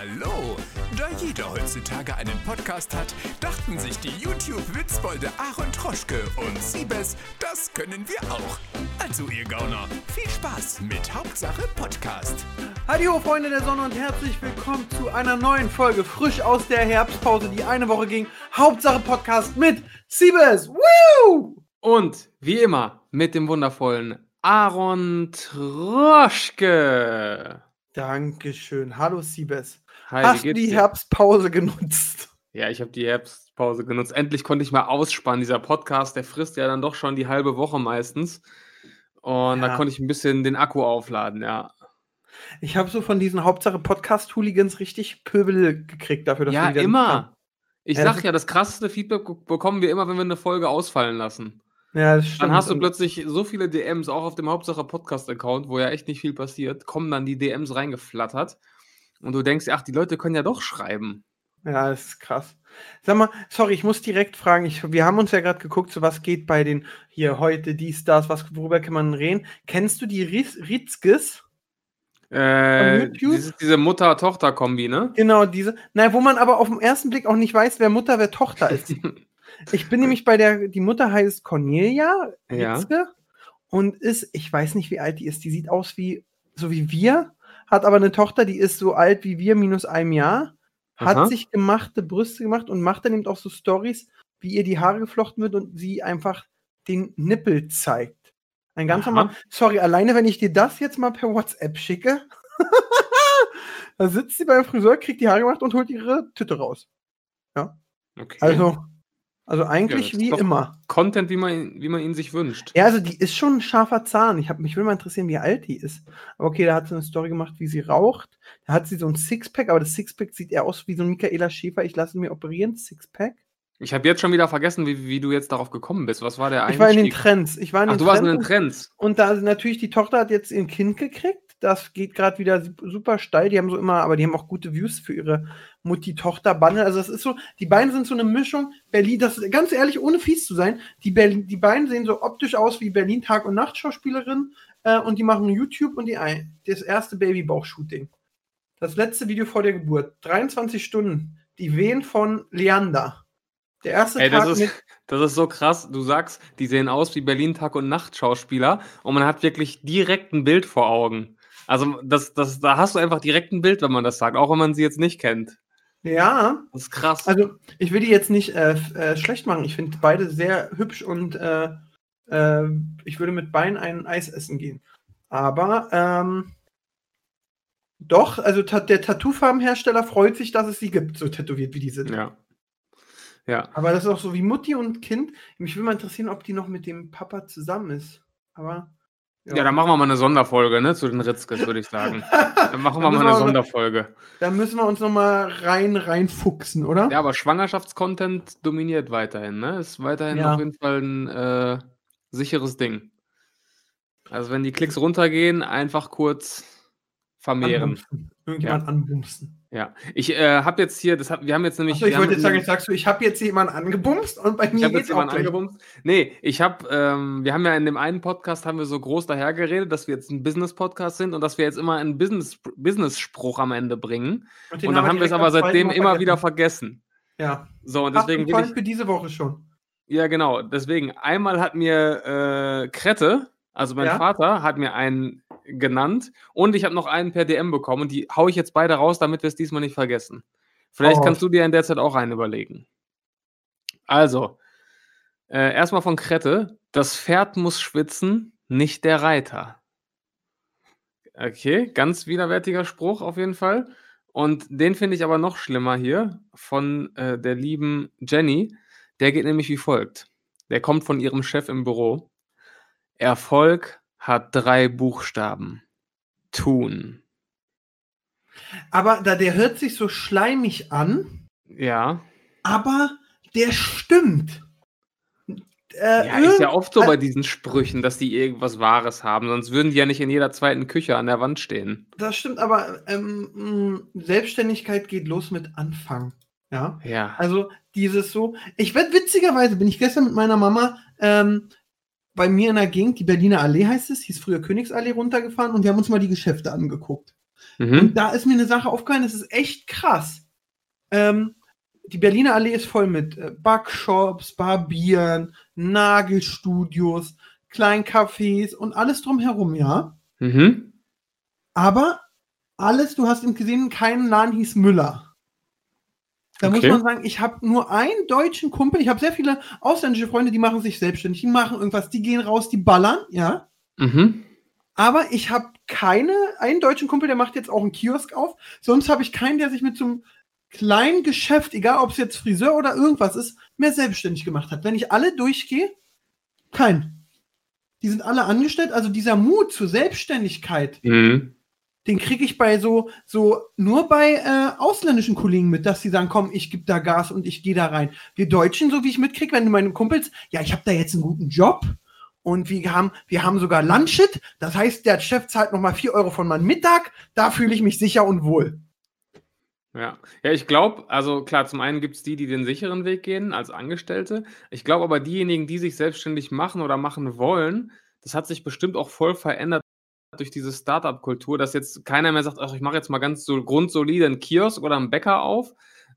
Hallo! Da jeder heutzutage einen Podcast hat, dachten sich die YouTube-Witzbolde Aaron Troschke und Siebes, das können wir auch. Also ihr Gauner, viel Spaß mit Hauptsache Podcast. Hallo Freunde der Sonne und herzlich willkommen zu einer neuen Folge frisch aus der Herbstpause, die eine Woche ging. Hauptsache Podcast mit Siebes. Woo! Und wie immer mit dem wundervollen Aaron Troschke. Dankeschön. Hallo Siebes. Hi, Hast wie du die? Herbstpause genutzt? Ja, ich habe die Herbstpause genutzt. Endlich konnte ich mal ausspannen. Dieser Podcast, der frisst ja dann doch schon die halbe Woche meistens. Und Ja. da konnte ich ein bisschen den Akku aufladen, ja. Ich habe so von diesen Hauptsache Podcast-Hooligans richtig Pöbel gekriegt dafür, dass Ja, wieder immer. Ich Ja, sag ja, das krasseste Feedback bekommen wir immer, wenn wir eine Folge ausfallen lassen. Ja, das stimmt. Dann hast du plötzlich so viele DMs, auch auf dem Hauptsache Podcast-Account, wo ja echt nicht viel passiert, kommen dann die DMs reingeflattert. Und du denkst, ach, die Leute können ja doch schreiben. Ja, das ist krass. Sag mal, sorry, ich muss direkt fragen. Ich, wir haben uns ja gerade geguckt, so was geht bei den hier heute, dies, das, was, worüber kann man reden. Kennst du die Ries, Ritzkes? Äh, dieses, diese Mutter-Tochter-Kombi, ne? Genau, diese. Nein, wo man aber auf den ersten Blick auch nicht weiß, wer Mutter, wer Tochter ist. ich bin nämlich bei der, die Mutter heißt Cornelia Ja. Ritzke und ist, ich weiß nicht, wie alt die ist. Die sieht aus wie, so wie wir, hat aber eine Tochter, die ist so alt wie wir, minus einem Jahr, hat Aha. sich gemachte Brüste gemacht und macht dann eben auch so Stories, wie ihr die Haare geflochten wird und sie einfach den Nippel zeigt. Ein ganz Aha. normal. Sorry, alleine wenn ich dir das jetzt mal per WhatsApp schicke, da sitzt sie beim Friseur, kriegt die Haare gemacht und holt ihre Tüte raus. Okay. Also, also Ja, eigentlich ist wie immer. Content, wie man, ihn- wie man ihn sich wünscht. Ja, also die ist schon ein scharfer Zahn. Ich hab, mich will mal interessieren, wie alt die ist. Aber okay, da hat sie eine Story gemacht, wie sie raucht. Da hat sie so ein Sixpack, aber das Sixpack sieht eher aus wie so ein Michaela Schäfer. Ich lasse mir operieren, Sixpack. Ich habe jetzt schon wieder vergessen, wie, wie du jetzt darauf gekommen bist. Was war der Ich war in den Einstieg? Trends. Ich war in Ach, den du warst in den Trends. Und da natürlich, die Tochter hat jetzt ein Kind gekriegt. Das geht gerade wieder sup- super steil. Die haben so immer, aber die haben auch gute Views für ihre Mutti-Tochter-Bande. Also, das ist so, die beiden sind so eine Mischung. Berlin, das ganz ehrlich, ohne fies zu sein, die, Berlin, die beiden sehen so optisch aus wie Berlin Tag- und Nacht-Schauspielerin. Äh, und die machen YouTube und die ein, das erste Babybauch-Shooting. Das letzte Video vor der Geburt. 23 Stunden. Die Wehen von Leander. Der erste Ey, Tag das ist, das ist so krass. Du sagst, die sehen aus wie Berlin Tag- und Nacht-Schauspieler und man hat wirklich direkt ein Bild vor Augen. Also, das, das, da hast du einfach direkt ein Bild, wenn man das sagt, auch wenn man sie jetzt nicht kennt. Ja, Das ist krass. Also, ich will die jetzt nicht äh, äh, schlecht machen. Ich finde beide sehr hübsch und äh, äh, ich würde mit beiden ein Eis essen gehen. Aber ähm, doch, also ta der Tattoofarbenhersteller freut sich, dass es sie gibt, so tätowiert wie die sind. ja. Ja. Aber das ist auch so wie Mutti und Kind. Mich will mal interessieren, ob die noch mit dem Papa zusammen ist. Aber. Ja, dann machen wir mal eine Sonderfolge, ne, zu den Ritzkes, würde ich sagen. Dann machen wir mal eine wir- Sonderfolge. Da müssen wir uns noch mal rein reinfuchsen, oder? Ja, aber Schwangerschaftscontent dominiert weiterhin, ne? Ist weiterhin Ja. auf jeden Fall ein äh, sicheres Ding. Also wenn die Klicks runtergehen, einfach kurz vermehren. Anbumsen. Irgendjemand anbumsen. Ja. Ich äh, habe jetzt hier, das hab, wir haben jetzt nämlich. Achso, ich wollte jetzt sagen, jetzt sagst du, ich habe jetzt jemanden angebumst und bei ich mir geht's jetzt auch angebumst. Nee, ich habe, ähm, wir haben ja in dem einen Podcast haben wir so groß dahergeredet, dass wir jetzt ein Business-Podcast sind und dass wir jetzt immer einen Business- Business-Spruch am Ende bringen. Und, Und dann haben wir es aber seitdem immer wieder vergessen. Ja. So, und Deswegen will ich. für diese Woche schon. Ja, genau. Deswegen, einmal hat mir äh, Krette, also mein Ja? Vater, hat mir einen genannt und ich habe noch einen per DM bekommen und die hau ich jetzt beide raus, damit wir es diesmal nicht vergessen. Vielleicht Hau kannst du dir in der Zeit auch einen überlegen. Also, äh, erstmal von Krette. Das Pferd muss schwitzen, nicht der Reiter. Okay, ganz widerwärtiger Spruch auf jeden Fall. Und den finde ich aber noch schlimmer hier von äh, der lieben Jenny. Der geht nämlich wie folgt. Der kommt von ihrem Chef im Büro. Erfolg hat drei Buchstaben. Tun. Aber da, der hört sich so schleimig an, Ja. aber der stimmt. Äh, Ja, ist ja oft so bei diesen Sprüchen, dass die irgendwas Wahres haben, sonst würden die ja nicht in jeder zweiten Küche an der Wand stehen. Das stimmt, aber ähm, mh, Selbstständigkeit geht los mit Anfang. Ja. Ja. Also dieses so, ich werde witzigerweise, bin ich gestern mit meiner Mama ähm, bei mir in der Gegend, die Berliner Allee heißt es, hieß früher Königsallee runtergefahren und wir haben uns mal die Geschäfte angeguckt. Mhm. Und da ist mir eine Sache aufgefallen, das ist echt krass. Ähm, die Berliner Allee ist voll mit äh, Backshops, Barbieren, Nagelstudios, Kleincafés und alles drumherum, ja. Mhm. Aber alles, du hast eben gesehen, kein Laden hieß Müller. Da Okay. muss man sagen, ich habe nur einen deutschen Kumpel, ich habe sehr viele ausländische Freunde, die machen sich selbstständig, die machen irgendwas, die gehen raus, die ballern, ja. Mhm. Aber ich habe keine, einen deutschen Kumpel, der macht jetzt auch einen Kiosk auf. Sonst habe ich keinen, der sich mit so einem kleinen Geschäft, egal ob es jetzt Friseur oder irgendwas ist, mehr selbstständig gemacht hat. Wenn ich alle durchgehe, kein. Die sind alle angestellt. Also dieser Mut zur Selbstständigkeit, Mhm. Den kriege ich bei so, so nur bei äh, ausländischen Kollegen mit, dass sie sagen, komm, ich gebe da Gas und ich gehe da rein. Wir Deutschen, so wie ich mitkriege, wenn du meine Kumpels, ja, ich habe da jetzt einen guten Job und wir haben, wir haben sogar Lunchit, das heißt, der Chef zahlt nochmal 4 Euro von meinem Mittag, da fühle ich mich sicher und wohl. Ja. ja, ich glaube, also klar, zum einen gibt es die, die den sicheren Weg gehen als Angestellte. Ich glaube aber, diejenigen, die sich selbstständig machen oder machen wollen, das hat sich bestimmt auch voll verändert durch diese Startup-Kultur, dass jetzt keiner mehr sagt, ach, ich mache jetzt mal ganz so grundsolide einen Kiosk oder einen Bäcker auf,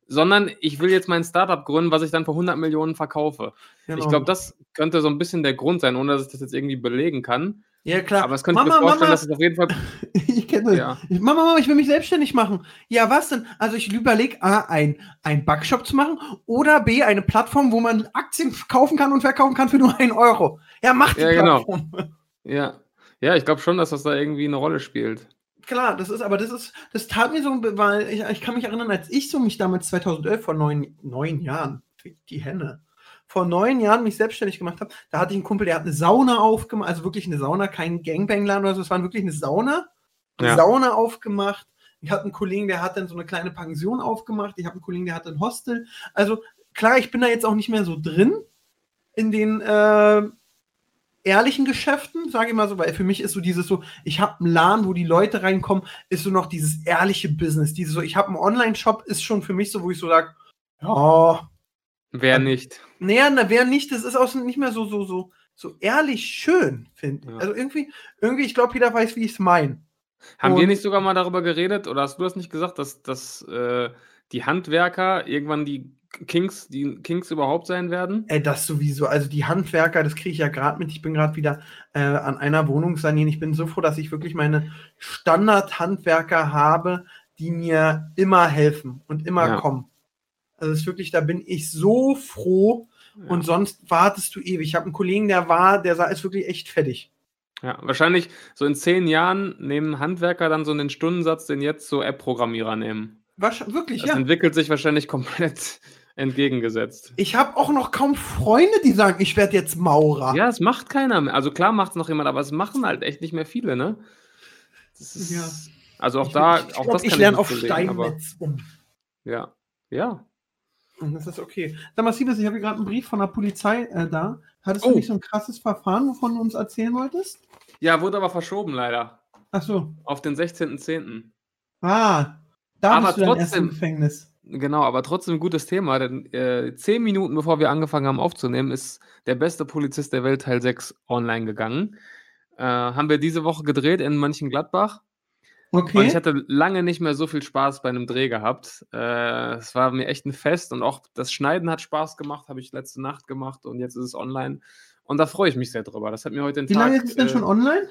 sondern ich will jetzt mein Startup gründen, was ich dann für 100 Millionen verkaufe. Genau. Ich glaube, das könnte so ein bisschen der Grund sein, ohne dass ich das jetzt irgendwie belegen kann. ja klar. Aber es könnte ich Mama, mir vorstellen, Mama, dass es auf jeden Fall. ich kenne das. Ja. Ich, Mama, Mama, ich will mich selbstständig machen. Ja, was denn? Also ich überlege, A, ein, ein Backshop zu machen oder B, eine Plattform, wo man Aktien kaufen kann und verkaufen kann für nur einen Euro. Ja, mach die Ja, genau. Plattform. Ja. Ja, ich glaube schon, dass das da irgendwie eine Rolle spielt. Klar, das ist, aber das ist, das tat mir so, weil ich, ich kann mich erinnern, als ich so mich damals 2011 vor neun, neun Jahren, die Henne, vor neun Jahren mich selbstständig gemacht habe, da hatte ich einen Kumpel, der hat eine Sauna aufgemacht, also wirklich eine Sauna, kein Gangbangladen oder so, es war wirklich eine Sauna, eine Ja. Sauna aufgemacht. Ich hatte einen Kollegen, der hat dann so eine kleine Pension aufgemacht. Ich habe einen Kollegen, der hat ein Hostel. Also klar, ich bin da jetzt auch nicht mehr so drin in den äh, ehrlichen Geschäften, sage ich mal so, weil für mich ist so dieses so, ich habe einen Laden, wo die Leute reinkommen, ist so noch dieses ehrliche Business. Dieses so, ich habe einen Online-Shop, ist schon für mich so, wo ich so sage, ja, Wer nicht? naja, na, wer nicht, das ist auch nicht mehr so, so, so, so ehrlich schön, finde ich. Ja. Also irgendwie, irgendwie, ich glaube, jeder weiß, wie ich es meine. Haben wir Und- nicht sogar mal darüber geredet, oder hast du das nicht gesagt, dass, dass äh, die Handwerker irgendwann die Kings, die Kings überhaupt sein werden? Ey, das sowieso. Also die Handwerker, das kriege ich ja gerade mit. Ich bin gerade wieder äh, an einer Wohnung sanieren. Ich bin so froh, dass ich wirklich meine Standard-Handwerker habe, die mir immer helfen und immer Ja. kommen. Also es ist wirklich, da bin ich so froh. Und sonst wartest du ewig. Ich habe einen Kollegen, der war, der sah ist wirklich echt fertig. Ja, wahrscheinlich so in zehn Jahren nehmen Handwerker dann so einen Stundensatz, den jetzt so App-Programmierer nehmen. Wasch, wirklich, Das ja. entwickelt sich wahrscheinlich komplett entgegengesetzt. Ich habe auch noch kaum Freunde, die sagen, ich werde jetzt Maurer. Ja, es macht keiner mehr. Also klar macht es noch jemand, aber es machen halt echt nicht mehr viele, ne? Ist, Ja. Also auch ich, da, ich, auch glaub, das ich kann lerne nicht auf belegen, aber- Steinmetz um. Ja, ja. Und Das ist okay. Sag mal, Siebes, ich habe gerade einen Brief von der Polizei äh, da. Hattest Oh. du nicht so ein krasses Verfahren, wovon du uns erzählen wolltest? Ja, wurde aber verschoben leider. Ach so. Auf den 16.10. Ah, da Aber bist du dann erst trotzdem- im Gefängnis. Genau, aber trotzdem ein gutes Thema, denn äh, zehn Minuten bevor wir angefangen haben aufzunehmen, ist der beste Polizist der Welt Teil 6 online gegangen. Äh, haben wir diese Woche gedreht in Mönchengladbach. Und ich Okay. hatte lange nicht mehr so viel Spaß bei einem Dreh gehabt. Äh, es war mir echt ein Fest und auch das Schneiden hat Spaß gemacht, habe ich letzte Nacht gemacht und jetzt ist es online. Und da freue ich mich sehr drüber. Das hat mir heute den Wie Tag. lange ist es denn äh, schon online?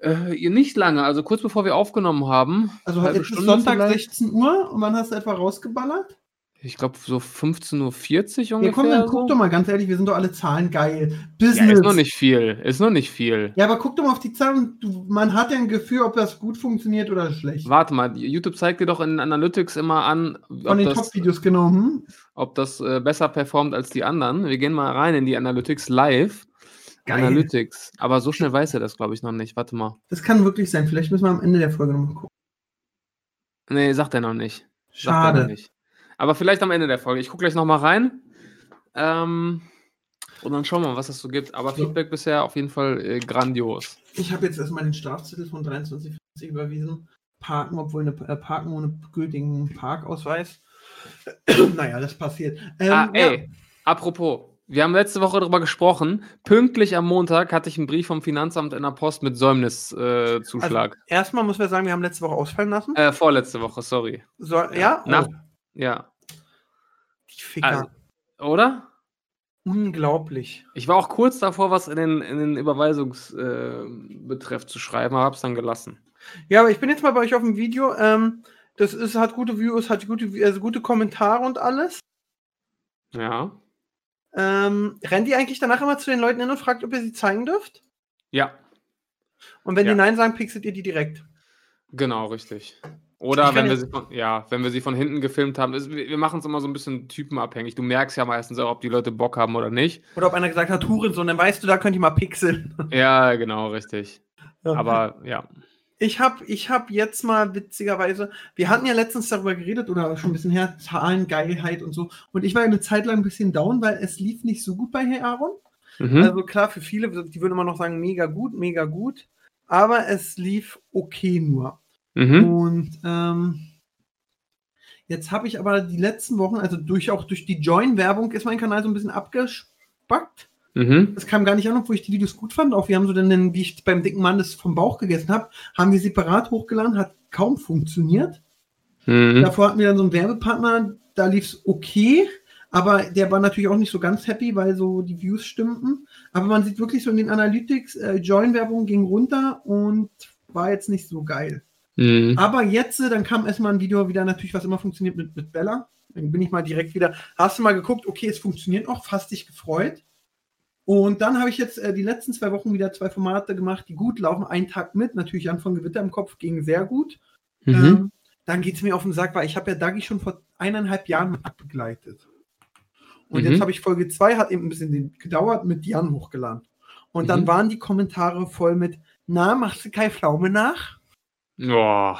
Äh, nicht lange, also kurz bevor wir aufgenommen haben. Also halbe jetzt ist Stunde Sonntag vielleicht. 16 Uhr und wann hast du etwa rausgeballert? Ich glaube so 15.40 Uhr Ja, ungefähr. komm, dann so. guck doch mal ganz ehrlich, wir sind doch alle Zahlen geil. Ja, Business. ist noch nicht viel. Ist noch nicht viel. Ja, aber guck doch mal auf die Zahlen. Du, man hat ja ein Gefühl, ob das gut funktioniert oder schlecht. Warte mal, YouTube zeigt dir doch in Analytics immer an, Von ob den das, Top-Videos genommen. ob das äh, besser performt als die anderen. Wir gehen mal rein in die Analytics live. Geil. Analytics. Aber so schnell weiß er das, glaube ich, noch nicht. Warte mal. Das kann wirklich sein. Vielleicht müssen wir am Ende der Folge nochmal gucken. Nee, sagt er noch nicht. Er noch Schade. nicht. Aber vielleicht am Ende der Folge. Ich gucke gleich nochmal rein. Ähm, und dann schauen wir mal, was es so gibt. Aber So. Feedback bisher auf jeden Fall äh, grandios. Ich habe jetzt erstmal den Strafzettel von 23,50 überwiesen. Parken, obwohl eine äh, Parken ohne gültigen Parkausweis. naja, das passiert. Ähm, ah, ja. ey, apropos. Wir haben letzte Woche darüber gesprochen. Pünktlich am Montag hatte ich einen Brief vom Finanzamt in der Post mit Säumniszuschlag. Also, erstmal muss man sagen, wir haben letzte Woche ausfallen lassen. äh, vorletzte Woche, sorry. So, ja? Nach- Oh, Ja. die Ficker. Also, oder? Unglaublich. Ich war auch kurz davor, was in den, in den Überweisungsbetreff äh, zu schreiben, aber hab's dann gelassen. Ja, aber ich bin jetzt mal bei euch auf dem Video. Ähm, das ist, hat gute Views, hat gute, also gute Kommentare und alles. Ja. Ähm, rennt ihr eigentlich danach immer zu den Leuten hin und fragt, ob ihr sie zeigen dürft? Ja, Und wenn Ja. die Nein sagen, pixelt ihr die direkt. genau, richtig. Oder wenn wir, sie von, ja, wenn wir sie von hinten gefilmt haben. Ist, wir wir machen es immer so ein bisschen typenabhängig. Du merkst ja meistens auch, ob die Leute Bock haben oder nicht. Oder ob einer gesagt hat, Hurensohn, dann weißt du, da könnt ihr mal pixeln. Ja, genau, richtig. Ja. Aber ja. Ich habe ich hab jetzt mal witzigerweise, wir hatten ja letztens darüber geredet oder schon ein bisschen her, Zahlen, Geilheit und so. Und ich war eine Zeit lang ein bisschen down, weil es lief nicht so gut bei Herr Aaron. Mhm. Also klar, für viele, die würden immer noch sagen, mega gut, mega gut. Aber es lief okay nur. mhm. Und ähm, jetzt habe ich aber die letzten Wochen, also durch auch durch die Join-Werbung, ist mein Kanal so ein bisschen abgespackt. Mhm. Das kam gar nicht an, obwohl ich die Videos gut fand. Auch wir haben so dann, wie ich beim dicken Mann das vom Bauch gegessen habe, haben wir separat hochgeladen, hat kaum funktioniert. Mhm. Davor hatten wir dann so einen Werbepartner, da lief es okay, aber der war natürlich auch nicht so ganz happy, weil so die Views stimmten. Aber man sieht wirklich so in den Analytics, äh, Join-Werbung ging runter und war jetzt nicht so geil. Mhm. Aber jetzt, äh, dann kam erstmal ein Video wieder, natürlich, was immer funktioniert mit, mit Bella. Dann bin ich mal direkt wieder. Hast du mal geguckt, okay, es funktioniert auch, fast dich gefreut. Und dann habe ich jetzt äh, die letzten zwei Wochen wieder zwei Formate gemacht, die gut laufen. Einen Tag mit, natürlich Anfang Gewitter im Kopf, ging sehr gut. Mhm. Ähm, dann geht es mir auf den Sack, weil ich habe ja Dagi schon vor eineinhalb Jahren mit begleitet. Und Mhm. jetzt habe ich Folge 2, hat eben ein bisschen gedauert, mit Jan hochgeladen. Und dann Mhm. waren die Kommentare voll mit, na, machst du Kai Pflaume nach? Boah.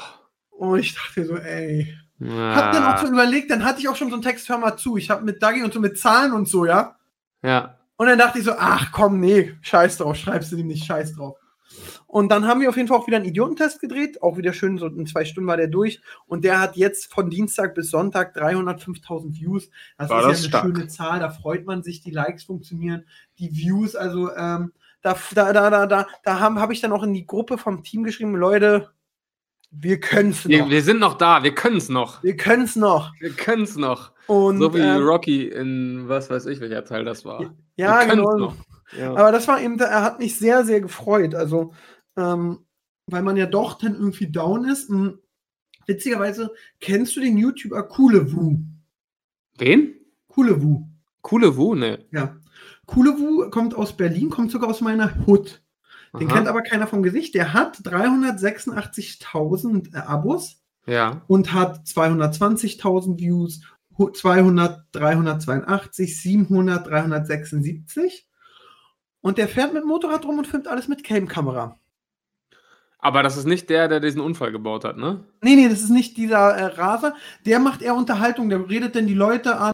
Und ich dachte so, ey. Ja. Hab dann auch so überlegt, dann hatte ich auch schon so einen Text, hör mal zu. Ich habe mit Dagi und so mit Zahlen und so, ja. ja. Und dann dachte ich so, ach komm, nee, scheiß drauf, schreibst du dem nicht, scheiß drauf. Und dann haben wir auf jeden Fall auch wieder einen Idiotentest gedreht. Auch wieder schön, so in zwei Stunden war der durch. Und der hat jetzt von Dienstag bis Sonntag 305.000 Views. Das War ist das ja stark. eine schöne Zahl. Da freut man sich, die Likes funktionieren, die Views. Also ähm, da, da, da, da, da, da habe hab ich dann auch in die Gruppe vom Team geschrieben, Leute, wir können es Wir, noch. wir sind noch da, wir können es noch. Wir können es noch. Wir können es noch. Und, so wie ähm, Rocky in was weiß ich, welcher Teil das war. ja, wir genau. noch. Ja. Aber das war eben, er hat mich sehr, sehr gefreut. Also, ähm, weil man ja doch dann irgendwie down ist. Hm, Witzigerweise, kennst du den YouTuber Kulewu? Wen? Kulewu, Coole Wu, ne. ja. Kulewu kommt aus Berlin, kommt sogar aus meiner Hut. Den Aha. kennt aber keiner vom Gesicht. Der hat 386.000 äh, Abos Ja. und hat 220.000 Views, hu- 200, 382, 700, 376. Und der fährt mit Motorrad rum und filmt alles mit Cam-Kamera. Aber das ist nicht der, der diesen Unfall gebaut hat, ne? Nee, nee, das ist nicht dieser äh, Raser. Der macht eher Unterhaltung, der redet dann die Leute an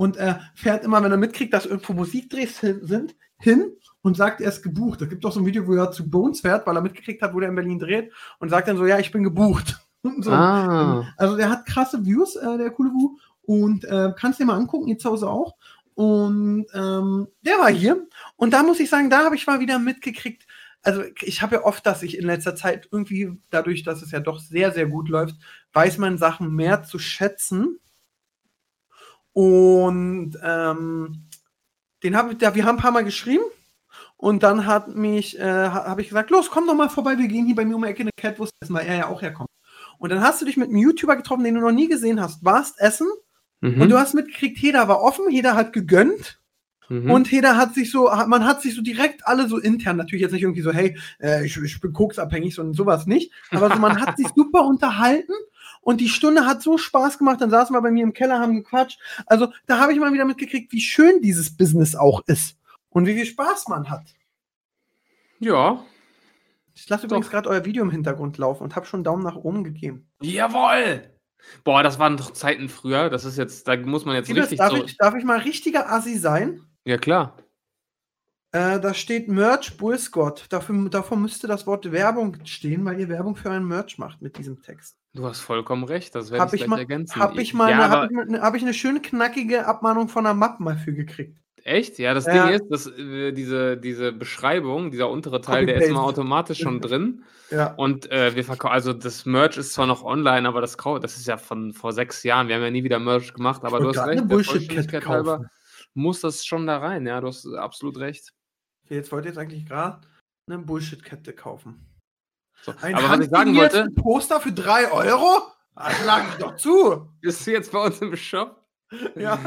und er fährt immer, wenn er mitkriegt, dass irgendwo Musikdrehs hin, sind, hin und sagt, er ist gebucht. Es gibt auch so ein Video, wo er zu Bones fährt, weil er mitgekriegt hat, wo der in Berlin dreht und sagt dann so, ja, ich bin gebucht. Und so. Ah. Also der hat krasse Views, äh, der coole Wu. Und äh, kannst dir mal angucken, ihr zu Hause auch. Und ähm, der war hier. Und da muss ich sagen, da habe ich mal wieder mitgekriegt. Also ich habe ja oft, dass ich in letzter Zeit irgendwie, dadurch, dass es ja doch sehr, sehr gut läuft, weiß man Sachen mehr zu schätzen. Und ähm, den hab, da, wir haben ein paar Mal geschrieben. Und dann hat mich, äh, ha- habe ich gesagt, los, komm doch mal vorbei, wir gehen hier bei mir um die Ecke eine Catwurst essen, weil er ja auch herkommt. Und dann hast du dich mit einem YouTuber getroffen, den du noch nie gesehen hast, warst essen Mhm. und du hast mitgekriegt, jeder war offen, jeder hat gegönnt mhm. und jeder hat sich so, man hat sich so direkt alle so intern, natürlich jetzt nicht irgendwie so, hey, äh, ich, ich bin koksabhängig, so und sowas nicht, aber so, man hat sich super unterhalten und die Stunde hat so Spaß gemacht, dann saßen wir bei mir im Keller, haben gequatscht. Also da habe ich mal wieder mitgekriegt, wie schön dieses Business auch ist und wie viel Spaß man hat. ja. Ich lasse übrigens gerade euer Video im Hintergrund laufen und habe schon einen Daumen nach oben gegeben. Jawohl! Boah, das waren doch Zeiten früher. Das ist jetzt, da muss man jetzt Siebes, richtig darf, so. ich, darf ich mal richtiger Assi sein? Ja, klar. Äh, da steht Merch Bullscott. Dafür, davor müsste das Wort Werbung stehen, weil ihr Werbung für einen Merch macht mit diesem Text. Du hast vollkommen recht. Das werde Habe ich ich, mal, ergänzen. hab ich, mal ja, eine, hab ich, mal eine, hab ich eine schön knackige Abmahnung von der Map mal für gekriegt. Echt? Ja, das Ja. Ding ist, dass, äh, diese diese Beschreibung, dieser untere Teil, der ist Copy-paste. automatisch schon drin Ja. und, äh, wir verkau also, das Merch ist zwar noch online, aber das das ist ja von vor 6 Jahren. Wir haben ja nie wieder Merch gemacht, aber du hast recht, eine Vollständigkeit halber muss das schon da rein. Ja, du hast absolut recht. Jetzt wollte ich jetzt eigentlich gerade eine Bullshit-Kette kaufen. So, Ein aber was ich sagen wollte handsigniertes Poster für 3 Euro? Das lag ich doch zu. bist du jetzt bei uns im Shop? Ja.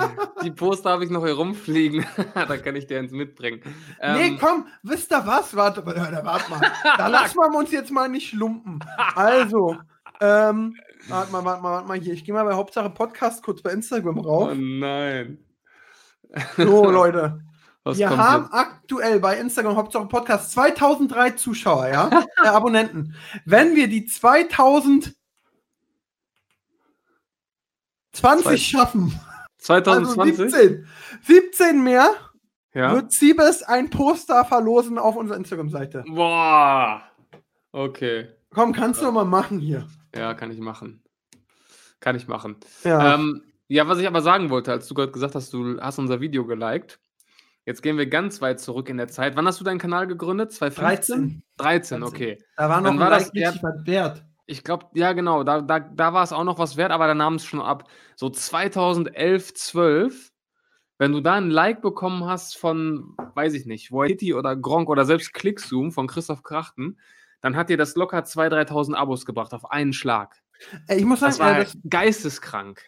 Die Poster habe ich noch hier rumfliegen. Da kann ich dir eins mitbringen. nee, Ähm, komm, wisst ihr was? Warte, warte, warte mal. Da lassen wir uns jetzt mal nicht lumpen. Also, ähm, warte mal, warte mal, warte mal hier. Ich gehe mal bei Hauptsache Podcast kurz bei Instagram rauf. oh nein. So, Leute. Was wir haben jetzt? aktuell bei Instagram Hauptsache Podcast 2003 Zuschauer, ja? äh, Abonnenten. Wenn wir die 2020 Zwei- schaffen, also 2020? 17, 17 mehr, ja. wird Siebes ein Poster verlosen auf unserer Instagram-Seite. Boah. Okay. Komm, kannst du noch mal machen hier. Ja, kann ich machen. Kann ich machen. Ja. Ähm, ja, was ich aber sagen wollte, als du gerade gesagt hast, du hast unser Video geliked. Jetzt gehen wir ganz weit zurück in der Zeit. Wann hast du deinen Kanal gegründet? 2015? 13, 13. okay. da war noch dann war das richtig was wert. Ich glaube, ja, genau, da, da, da war es auch noch was wert, aber da nahm es schon ab. So 2011, 12, wenn du da ein Like bekommen hast von, weiß ich nicht, Waititi oder Gronk oder selbst Clickzoom von Christoph Krachten, dann hat dir das locker 2.000, 3.000 Abos gebracht auf einen Schlag. Ich muss sagen, Das war äh, das, geisteskrank.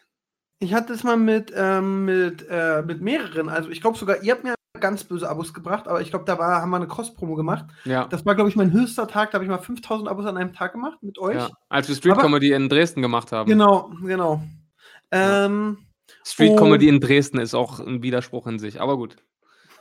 ich hatte es mal mit, ähm, mit, äh, mit mehreren. Also ich glaube sogar, ihr habt mir ganz böse Abos gebracht, aber ich glaube, da war, haben wir eine Cross-Promo gemacht. Ja. Das war, glaube ich, mein höchster Tag. Da habe ich mal 5000 Abos an einem Tag gemacht mit euch. ja. Als wir Street Comedy in Dresden gemacht haben. Genau, genau. Ja. Ähm, Street. Comedy in Dresden ist auch ein Widerspruch in sich, aber gut.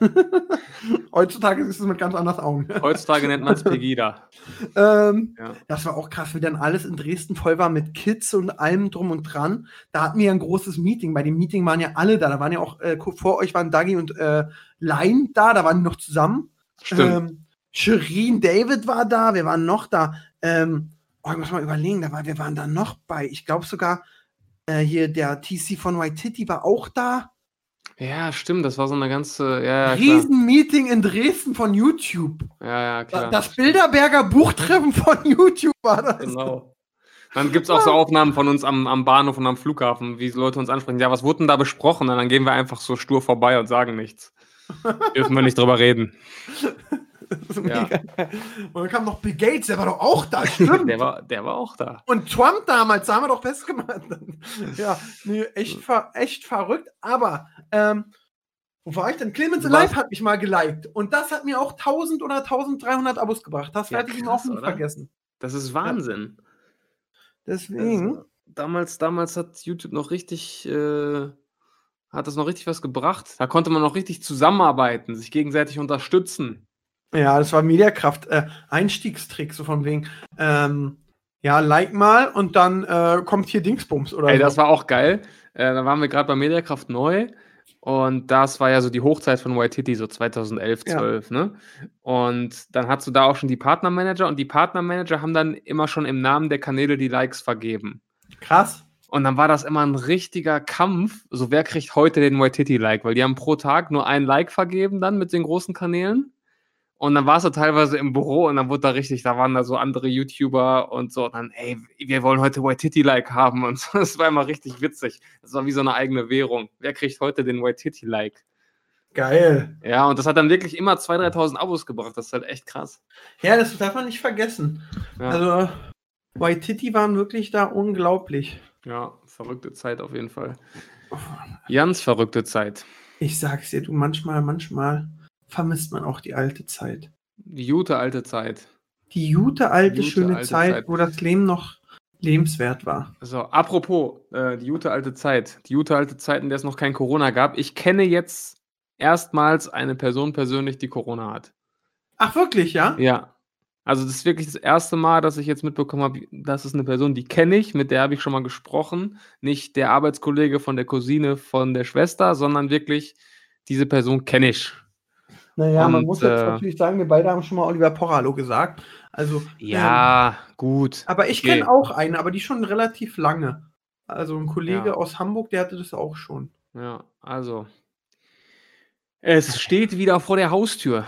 heutzutage ist es mit ganz anders Augen. Heutzutage nennt man es Pegida. ähm, Ja. Das war auch krass, wie dann alles in Dresden voll war mit Kids und allem drum und dran. Da hatten wir ja ein großes Meeting. Bei dem Meeting waren ja alle da. Da waren ja auch, äh, vor euch waren Dagi und äh, Lein da, da waren die noch zusammen. Stimmt. Ähm, Shirin David war da, wir waren noch da. Ähm, oh, ich muss mal überlegen, da war, wir waren da noch bei. Ich glaube sogar, äh, hier der TC von White Titty war auch da. Ja, stimmt, das war so eine ganze. Ja, ja. Riesenmeeting in Dresden von YouTube. Ja, ja, klar. Das Bilderberger Buchtreffen von YouTube war das. Genau. Dann gibt es auch so Aufnahmen von uns am, am Bahnhof und am Flughafen, wie Leute uns ansprechen. Ja, was wurde denn da besprochen? Und dann gehen wir einfach so stur vorbei und sagen nichts. Dürfen wir nicht drüber reden. Ja. Und dann kam noch Bill Gates, der war doch auch da, stimmt. Der war, der war auch da. Und Trump damals, da haben wir doch festgemacht. ja, nee, echt, ver echt verrückt. Aber, ähm, wo war ich denn? Clemens Alive hat mich mal geliked. Und das hat mir auch 1000 oder 1300 Abos gebracht. Das Ja, werde ich ihm auch oder? vergessen. Das ist Wahnsinn. Deswegen. Also, damals, damals hat YouTube noch richtig, äh, hat das noch richtig was gebracht. Da konnte man noch richtig zusammenarbeiten, sich gegenseitig unterstützen. Ja, das war Mediakraft. Äh, Einstiegstrick, so von wegen. Ähm, ja, like mal und dann äh, kommt hier Dingsbums oder Ey, so. das war auch geil. Äh, da waren wir gerade bei Mediakraft neu und das war ja so die Hochzeit von Waititi, so 2011, Ja. 12, ne? Und dann hast du da auch schon die Partnermanager und die Partnermanager haben dann immer schon im Namen der Kanäle die Likes vergeben. Krass. Und dann war das immer ein richtiger Kampf, so wer kriegt heute den Waititi-Like, weil die haben pro Tag nur ein Like vergeben dann mit den großen Kanälen. Und dann warst du teilweise im Büro und dann wurde da richtig, da waren da so andere YouTuber und so, und dann, ey, wir wollen heute Waititi-Like haben und so. Das war immer richtig witzig. Das war wie so eine eigene Währung. Wer kriegt heute den Waititi-Like? Geil. Ja, und das hat dann wirklich immer 2.000, 3.000 Abos gebracht. Das ist halt echt krass. Ja, das darf man nicht vergessen. Ja, Also, Waititi waren wirklich da unglaublich. ja verrückte Zeit auf jeden Fall. Ganz verrückte Zeit. Ich sag's dir, du, manchmal, manchmal vermisst man auch die alte Zeit. Die gute alte Zeit. Die gute, alte, Gute, schöne alte Zeit, Zeit. wo das Leben noch lebenswert war. So, apropos, äh, die gute alte Zeit. Die gute alte Zeit, in der es noch kein Corona gab. Ich kenne jetzt erstmals eine Person persönlich, die Corona hat. Ach, wirklich, ja? Ja. Also, das ist wirklich das erste Mal, dass ich jetzt mitbekommen habe, das ist eine Person, die kenne ich, mit der habe ich schon mal gesprochen. Nicht der Arbeitskollege von der Cousine von der Schwester, sondern wirklich diese Person kenne ich. Naja, man Und, muss jetzt äh, natürlich sagen, wir beide haben schon mal Oliver Porralo gesagt. Also, ähm, Ja, gut. aber ich okay. kenne auch eine, aber die schon relativ lange. Also ein Kollege Ja. aus Hamburg, der hatte das auch schon. Ja, also. Es steht wieder vor der Haustür,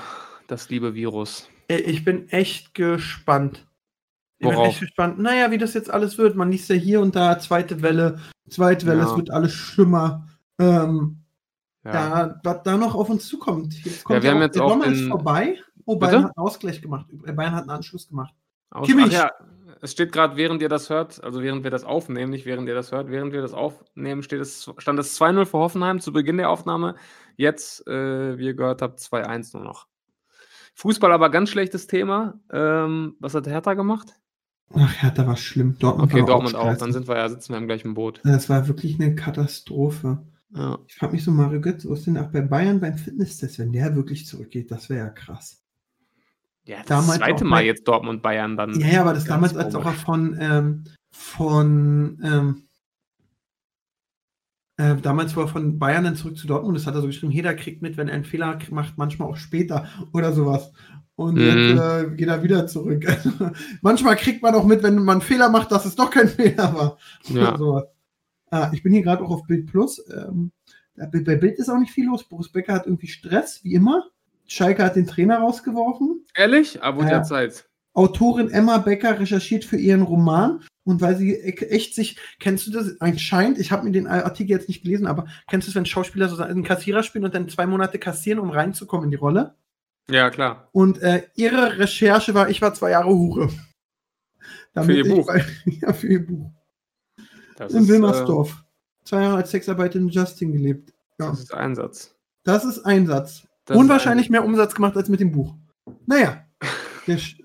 das liebe Virus. Ey, Ich bin echt gespannt. Ich bin Worauf? echt gespannt. Naja, wie das jetzt alles wird. Man liest ja hier und da zweite Welle, zweite Welle, Ja. es wird alles schlimmer. Ähm, Ja. da, da noch auf uns zukommt. Jetzt Ja, wir haben auch- jetzt der auch Sommer ist vorbei. Oh, Bitte? Bayern hat einen Ausgleich gemacht. Äh, Bayern hat einen Anschluss gemacht. Aus, Kimmich. ach ja, es steht gerade, während ihr das hört, also während wir das aufnehmen, nicht während ihr das hört, während wir das aufnehmen, steht es, stand es 2-0 für Hoffenheim zu Beginn der Aufnahme. Jetzt, äh, wie ihr gehört habt, 2-1 nur noch. Fußball aber ganz schlechtes Thema. Ähm, was hat Hertha gemacht? Ach, Hertha war schlimm. Dortmund Okay, war Dortmund auch. scheiße. Dann sind wir ja, sitzen wir im gleichen Boot. Das war wirklich eine Katastrophe. Ja. Ich frage mich so, Mario Götze, was denn auch bei Bayern beim Fitnesstest, wenn der wirklich zurückgeht, das wäre ja krass. Ja, das Damals zweite Mal bei- jetzt Dortmund-Bayern dann. Ja, ja, aber das damals als auch von, ähm, von, ähm, äh, damals, wo er von Bayern dann zurück zu Dortmund ist, hat er so geschrieben, jeder kriegt mit, wenn er einen Fehler macht, manchmal auch später oder sowas. Und Mhm. jetzt äh, geht er wieder zurück. manchmal kriegt man auch mit, wenn man einen Fehler macht, dass es doch kein Fehler war. Ja. sowas. Ah, ich bin hier gerade auch auf Bild Plus. Ähm, bei Bild ist auch nicht viel los. Boris Becker hat irgendwie Stress, wie immer. Schalke hat den Trainer rausgeworfen. Ehrlich? Aber Ja. ja. Zeit. Autorin Emma Becker recherchiert für ihren Roman und weil sie e- echt sich, kennst du das anscheinend, ich habe mir den Artikel jetzt nicht gelesen, aber kennst du es, wenn Schauspieler so einen Kassierer spielen und dann zwei Monate kassieren, um reinzukommen in die Rolle? Ja, klar. Und äh, ihre Recherche war, ich war zwei Jahre Hure. Für ihr Buch. Bei, ja, für ihr Buch. Das in ist, äh, Wilmersdorf. Zwei Jahre als Sexarbeiterin in Justin gelebt. Ja. das ist Einsatz. Das ist Einsatz. Das und ist wahrscheinlich mehr Umsatz gemacht als mit dem Buch. Naja. Der Sch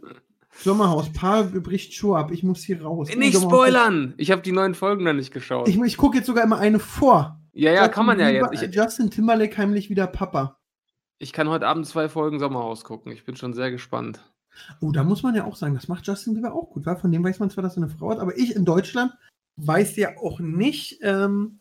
Sommerhaus, Paar bricht Schuhe ab. Ich muss hier raus. Nicht Sommerhaus- spoilern! Ich habe die neuen Folgen noch nicht geschaut. Ich, ich gucke jetzt sogar immer eine vor. ja, ja, Justin kann man ja jetzt. Ich, Justin Timberlake heimlich wieder Papa. ich kann heute Abend zwei Folgen Sommerhaus gucken. Ich bin schon sehr gespannt. Oh, da muss man ja auch sagen, das macht Justin Bieber auch gut. Wa? Von dem weiß man zwar, dass er eine Frau hat, aber ich in Deutschland weiß ja auch nicht, ähm,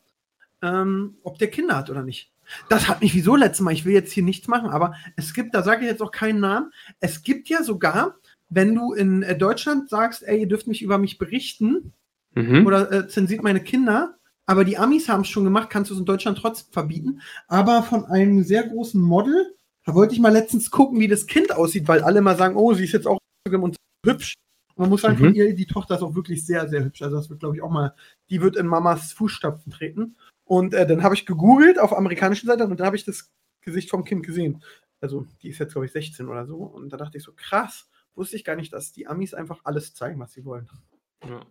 ähm, ob der Kinder hat oder nicht. Das hat mich wieso letztes Mal, ich will jetzt hier nichts machen, aber es gibt, da sage ich jetzt auch keinen Namen, es gibt ja sogar, wenn du in äh, Deutschland sagst, ey, ihr dürft nicht über mich berichten Mhm. oder äh, zensiert meine Kinder, aber die Amis haben es schon gemacht, kannst du es in Deutschland trotzdem verbieten. Aber von einem sehr großen Model, da wollte ich mal letztens gucken, wie das Kind aussieht, weil alle mal sagen, oh, sie ist jetzt auch und hübsch. Man muss sagen, Mhm. von ihr, die Tochter ist auch wirklich sehr, sehr hübsch. Also das wird, glaube ich, auch mal, die wird in Mamas Fußstapfen treten. Und äh, dann habe ich gegoogelt auf amerikanischen Seite und dann habe ich das Gesicht vom Kind gesehen. Also die ist jetzt, glaube ich, 16 oder so. Und da dachte ich so, krass, wusste ich gar nicht, dass die Amis einfach alles zeigen, was sie wollen. Ja.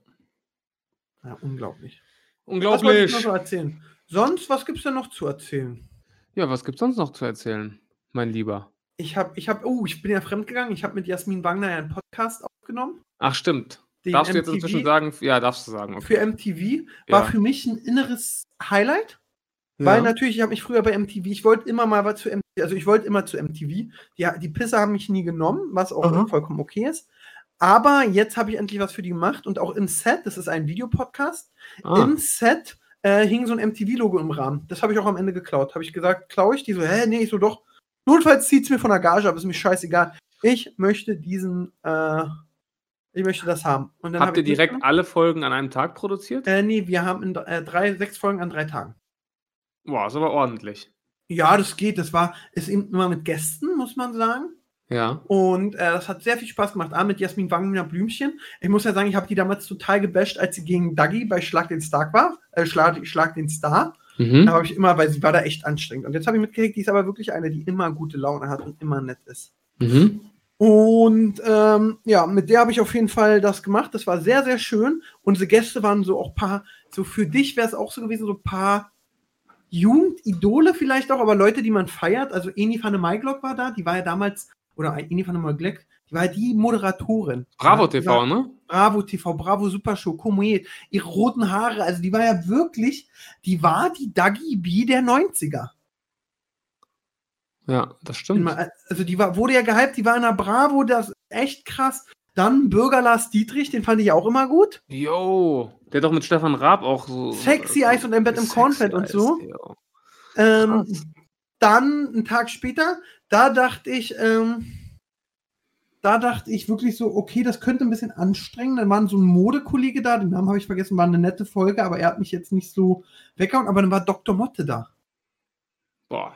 Ja, unglaublich. Das wollte ich Unglaublich. noch so erzählen. Sonst, was gibt's denn noch zu erzählen? Ja, was gibt's sonst noch zu erzählen, mein Lieber? Ich habe, ich habe, oh, ich bin ja fremdgegangen. Ich habe mit Jasmin Wagner ja einen Podcast aufgenommen. Ach, stimmt. Den Darfst du jetzt MTV inzwischen sagen? Ja, darfst du sagen. Okay. Für MTV war Ja. für mich ein inneres Highlight, weil Ja. natürlich, ich habe mich früher bei MTV, ich wollte immer mal was zu MTV, also ich wollte immer zu MTV. Die, die Pisse haben mich nie genommen, was auch Aha. vollkommen okay ist. Aber jetzt habe ich endlich was für die gemacht und auch im Set, das ist ein Videopodcast, Ah, im Set äh, hing so ein MTV-Logo im Rahmen. Das habe ich auch am Ende geklaut. Habe ich gesagt, klaue ich die so, hä, nee, ich so doch. Notfalls zieht es mir von der Gage, aber ist mir scheißegal. Ich möchte diesen, äh, ich möchte das haben. Und dann habt hab ihr direkt gemacht. alle Folgen an einem Tag produziert? Äh, nee, wir haben in äh, drei, sechs Folgen an drei Tagen. Boah, ist aber ordentlich. Ja, das geht. Das war, ist eben immer mit Gästen, muss man sagen. Ja. Und äh, das hat sehr viel Spaß gemacht. A, mit Jasmin Wagner Blümchen. Ich muss ja sagen, ich habe die damals total gebasht, als sie gegen Dagi bei Schlag den Star war. Äh, Schlag, Schlag den Star. Mhm. Da habe ich immer, weil sie war da echt anstrengend. Und jetzt habe ich mitgekriegt, die ist aber wirklich eine, die immer gute Laune hat und immer nett ist. Mhm. Und ähm, ja, mit der habe ich auf jeden Fall das gemacht. Das war sehr, sehr schön. Unsere Gäste waren so auch paar, so für dich wäre es auch so gewesen, so ein paar Jugendidole vielleicht auch, aber Leute, die man feiert. Also Eni van der Maiglock war da, die war ja damals, oder Eni van der Maiglock, die war die Moderatorin. Bravo ja, TV, war- ne? Bravo TV, Bravo Super Show, Komet, ihre roten Haare, also die war ja wirklich, die war die Dagi B der 90er. Ja, das stimmt. Also die war, wurde ja gehypt, die war in der Bravo, das ist echt krass. Dann Bürger Lars Dietrich, den fand ich auch immer gut. Jo, der doch mit Stefan Raab auch so. Sexy Eis und ein Bett im Kornfeld und so. Ähm, dann, einen Tag später, da dachte ich, ähm, da dachte ich wirklich so, okay, das könnte ein bisschen anstrengend. Dann war so ein Modekollege da, den Namen habe ich vergessen, war eine nette Folge, aber er hat mich jetzt nicht so weggehauen. Aber dann war Dr. Motte da. Boah,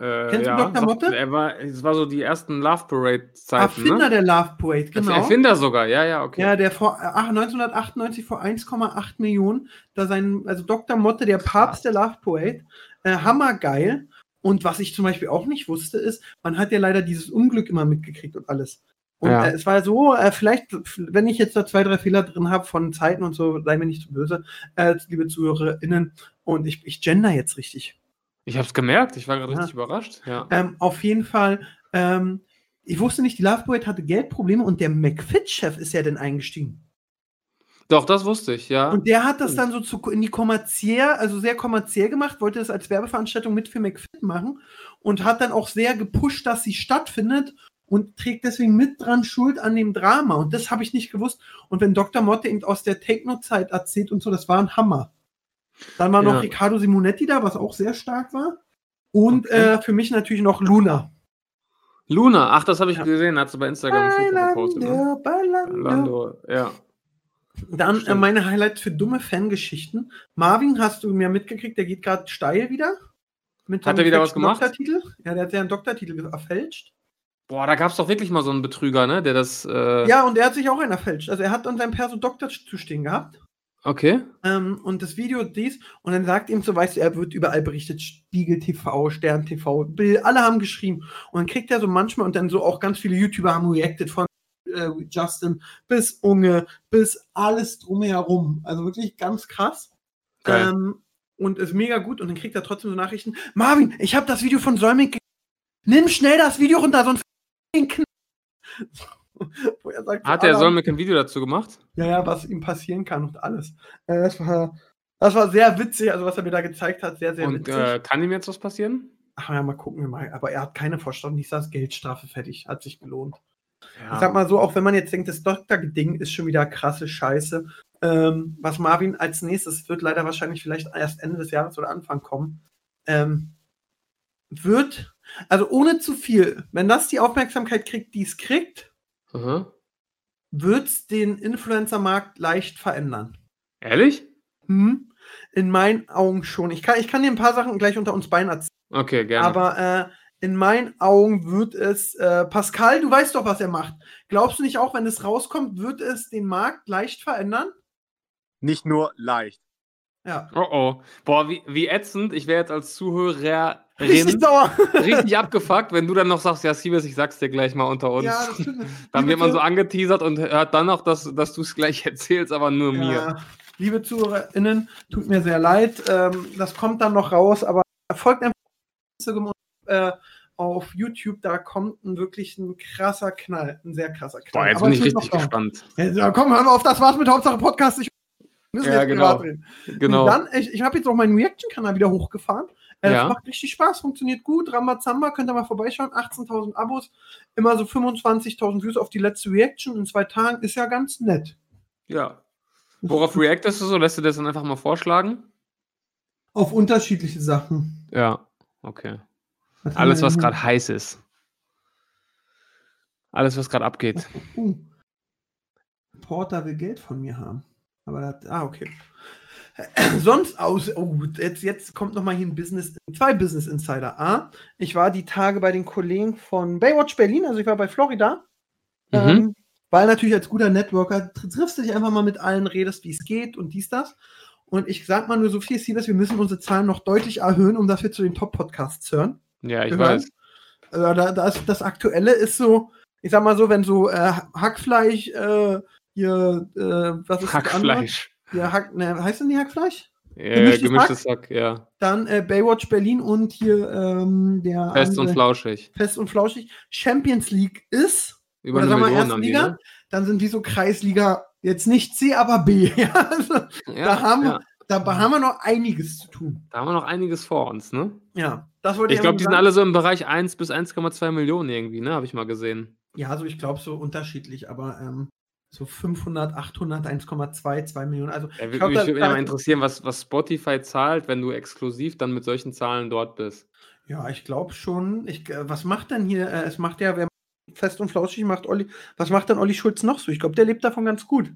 Äh, Kennst du Dr. Motte? Er war, es war so die ersten Love Parade-Zeiten. Erfinder Ne? der Love Parade, Als genau. Erfinder sogar, ja, ja, okay. Ja, der vor ach, 1998 vor 1,8 Millionen, da sein, also Dr. Motte, der Papst der Love Parade, äh, hammergeil. Und was ich zum Beispiel auch nicht wusste, ist, man hat ja leider dieses Unglück immer mitgekriegt und alles. Und Ja. äh, es war so, äh, vielleicht, wenn ich jetzt da zwei, drei Fehler drin habe von Zeiten und so, sei mir nicht zu böse, äh, liebe ZuhörerInnen. Und ich, ich gender jetzt richtig. Ich habe es gemerkt, ich war gerade Ja. richtig überrascht. Ja. Ähm, auf jeden Fall, ähm, ich wusste nicht, die Love Parade hatte Geldprobleme und der McFit-Chef ist ja dann eingestiegen. Doch, das wusste ich, ja. Und der hat das dann so zu, in die kommerziell, also sehr kommerziell gemacht, wollte das als Werbeveranstaltung mit für McFit machen und hat dann auch sehr gepusht, dass sie stattfindet und trägt deswegen mit dran Schuld an dem Drama. Und das habe ich nicht gewusst. Und wenn Dr. Motte eben aus der Techno-Zeit erzählt und so, das war ein Hammer. Dann war noch Ja. Riccardo Simonetti da, was auch sehr stark war. Und Okay. äh, für mich natürlich noch Luna. Luna, ach, das habe ich Ja. gesehen, hat sie bei Instagram gepostet. Ne? Bailando, bailando. Lando, ja. Dann äh, meine Highlights für dumme Fangeschichten. Marvin, hast du mir mitgekriegt, der geht gerade steil wieder. Mit Hat er wieder was gemacht? Doktortitel. Ja, der hat ja einen Doktortitel erfälscht. Boah, da gab es doch wirklich mal so einen Betrüger, ne? Der das. Äh, Ja, und er hat sich auch einen erfälscht. Also er hat an seinem Perso Doktor zu stehen gehabt. Okay. Ähm, und das Video dies, und dann sagt ihm so, weißt du, er wird überall berichtet, Spiegel TV, Stern TV, Bild, alle haben geschrieben. Und dann kriegt er so manchmal, und dann so auch ganz viele YouTuber haben reacted von äh, Justin bis Unge, bis alles drumherum. Also wirklich ganz krass. Geil. Ähm, und ist mega gut. Und dann kriegt er trotzdem so Nachrichten. Marvin, ich habe das Video von Solmik. ge- Nimm schnell das Video runter, sonst den Kn Wo er sagt, Hat der Solmik ein Video dazu gemacht? ja, ja, was ihm passieren kann und alles. Äh, das, war, das war sehr witzig, also was er mir da gezeigt hat, sehr, sehr Und witzig. äh, kann ihm jetzt was passieren? Ach ja, mal gucken wir mal. Aber er hat keine Vorstellung, ich saß Geldstrafe fertig, hat sich gelohnt. Ja. Ich sag mal so, auch wenn man jetzt denkt, das Doktor-Ding ist schon wieder krasse Scheiße. Ähm, was Marvin als nächstes wird leider wahrscheinlich vielleicht erst Ende des Jahres oder Anfang kommen. Ähm, wird, also ohne zu viel, wenn das die Aufmerksamkeit kriegt, die es kriegt, Mhm. wird es den Influencer-Markt leicht verändern. Ehrlich? Hm? In meinen Augen schon. Ich kann, ich kann dir ein paar Sachen gleich unter uns beiden erzählen. Okay, gerne. Aber äh, in meinen Augen wird es, äh, Pascal, du weißt doch, was er macht. Glaubst du nicht auch, wenn es rauskommt, wird es den Markt leicht verändern? Nicht nur leicht. Ja. oh oh. Boah, wie, wie ätzend. Ich wäre jetzt als Zuhörer Richtig sauer. richtig abgefuckt, wenn du dann noch sagst, ja, Siebes, ich sag's dir gleich mal unter uns. Ja, das dann wird man so angeteasert und hört dann noch, dass, dass du es gleich erzählst, aber nur mir. Ja. Liebe ZuhörerInnen, tut mir sehr leid. Ähm, das kommt dann noch raus, aber folgt einfach Instagram äh, auf YouTube, da kommt ein wirklich ein krasser Knall. Ein sehr krasser Knall. Boah, jetzt Aber bin ich richtig gespannt. Ja, komm, hör mal auf, das war's mit Hauptsache Podcast. Ich müssen Ja, genau. Genau. Dann, ich, ich habe jetzt auch meinen Reaction-Kanal wieder hochgefahren. Äh, Ja. Das macht richtig Spaß, funktioniert gut. Rambazamba, könnt ihr mal vorbeischauen. 18.000 Abos, immer so 25.000 Views auf die letzte Reaction in zwei Tagen. Ist ja ganz nett. Ja. Worauf reactest du so? Lässt du das dann einfach mal vorschlagen? Auf unterschiedliche Sachen. Ja. Okay. Was Alles, was gerade heiß ist. Alles, was gerade abgeht. Uh. Porter will Geld von mir haben. Aber das, ah, okay. Sonst aus, oh, jetzt, jetzt kommt noch mal hier ein Business, zwei Business Insider. A, ich war die Tage bei den Kollegen von Baywatch Berlin, also ich war bei Florida. Mhm. Ähm, weil natürlich als guter Networker tr- triffst du dich einfach mal mit allen, redest, wie es geht und dies, das. Und ich sag mal nur so viel, Siebes, wir müssen unsere Zahlen noch deutlich erhöhen, um dass wir zu den Top-Podcasts hören. Ja, ich gehören. weiß. Also da, da ist, das Aktuelle ist so, ich sag mal so, wenn so äh, Hackfleisch, äh, hier, äh, was ist das? Hackfleisch. Ja, Hack, ne, heißt denn die Hackfleisch? Ja, Gemischtes gemischtes Sack, ja. Dann äh, Baywatch Berlin und hier ähm, der Fest und andere- flauschig. Fest und Flauschig Champions League ist. Über Oder eine sagen wir haben die, Erstliga? ne? Dann sind die so Kreisliga, jetzt nicht C, aber B. Ja, also, Ja, da, haben, ja. da haben wir noch einiges zu tun. da haben wir noch einiges vor uns, ne? Ja, das wollte Ich glaube, die sind alle so im Bereich 1 bis 1,2 Millionen irgendwie, ne? Habe ich mal gesehen. Ja, also ich glaube so unterschiedlich, aber ähm, so 500, 800, 1,2, 2 Millionen. Also Ja, ich mich glaub, würde mich da- mal interessieren, was, was Spotify zahlt, wenn du exklusiv dann mit solchen Zahlen dort bist. Ja, ich glaube schon. Ich, äh, was macht denn hier? Äh, es macht ja, wer fest und flauschig macht, Olli. Was macht denn Olli Schulz noch so? Ich glaube, der lebt davon ganz gut.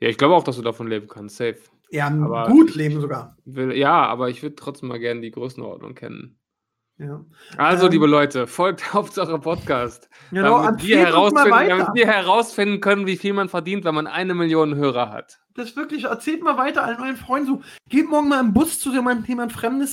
Ja, ich glaube auch, dass du davon leben kannst, safe. Ja, Aber gut leben sogar. Will, ja, aber ich würde trotzdem mal gerne die Größenordnung kennen. Ja. Also, Ähm, liebe Leute, folgt Hauptsache Podcast. Genau, damit, wir herausfinden, damit wir herausfinden können, wie viel man verdient, wenn man eine Million Hörer hat. Das wirklich, erzählt mal weiter allen euren Freunden so. Geht morgen mal im Bus zu jemandem, jemand Fremdes.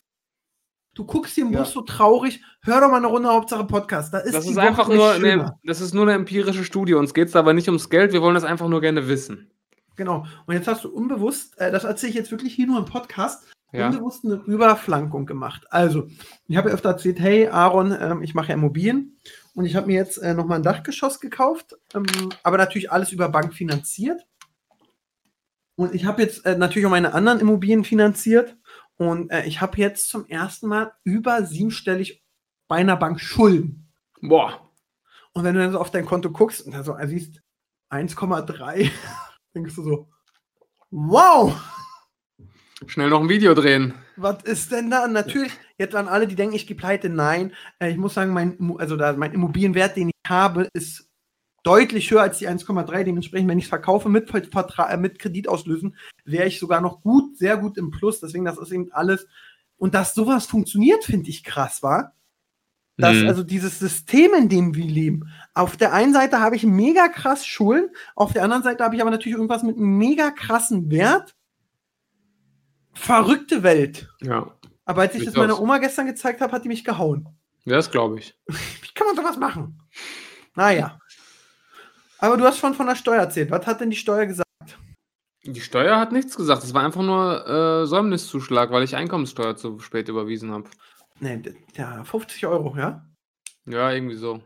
Du guckst hier im Ja. Bus so traurig, hör doch mal eine Runde Hauptsache Podcast. Da ist Das ist Woche einfach nur eine, das ist nur eine empirische Studie. Uns geht es aber nicht ums Geld, wir wollen das einfach nur gerne wissen. Genau. Und jetzt hast du unbewusst, äh, das erzähle ich jetzt wirklich hier nur im Podcast, Ja. unbewusst eine Überflankung gemacht. Also, ich habe ja öfter erzählt, hey Aaron, ähm, ich mache ja Immobilien und ich habe mir jetzt äh, nochmal ein Dachgeschoss gekauft, ähm, aber natürlich alles über Bank finanziert. Und ich habe jetzt äh, natürlich auch meine anderen Immobilien finanziert und äh, ich habe jetzt zum ersten Mal über siebenstellig bei einer Bank Schulden. Boah. Und wenn du dann so auf dein Konto guckst und da so siehst 1,3, denkst du so, wow, Schnell noch ein Video drehen. was ist denn da? Natürlich, jetzt an alle, die denken, ich gehe pleite, nein. Äh, ich muss sagen, mein, also da, mein Immobilienwert, den ich habe, ist deutlich höher als die 1,3. Dementsprechend, wenn ich es verkaufe mit, Vertra äh, mit Kredit auslösen, wäre ich sogar noch gut, sehr gut im Plus. Deswegen, das ist eben alles. Und dass sowas funktioniert, finde ich krass, war. Dass Mhm. also dieses System, in dem wir leben, auf der einen Seite habe ich mega krass Schulden, auf der anderen Seite habe ich aber natürlich irgendwas mit einem mega krassen Wert. Verrückte Welt. Ja. Aber als ich Sieht das meiner aus. Oma gestern gezeigt habe, hat die mich gehauen. Ja, das glaube ich. Wie kann man sowas machen? Naja. Aber du hast schon von der Steuer erzählt. Was hat denn die Steuer gesagt? Die Steuer hat nichts gesagt. Es war einfach nur äh, Säumniszuschlag, weil ich Einkommenssteuer zu spät überwiesen habe. Nee, ja, 50 Euro, ja? Ja, irgendwie so.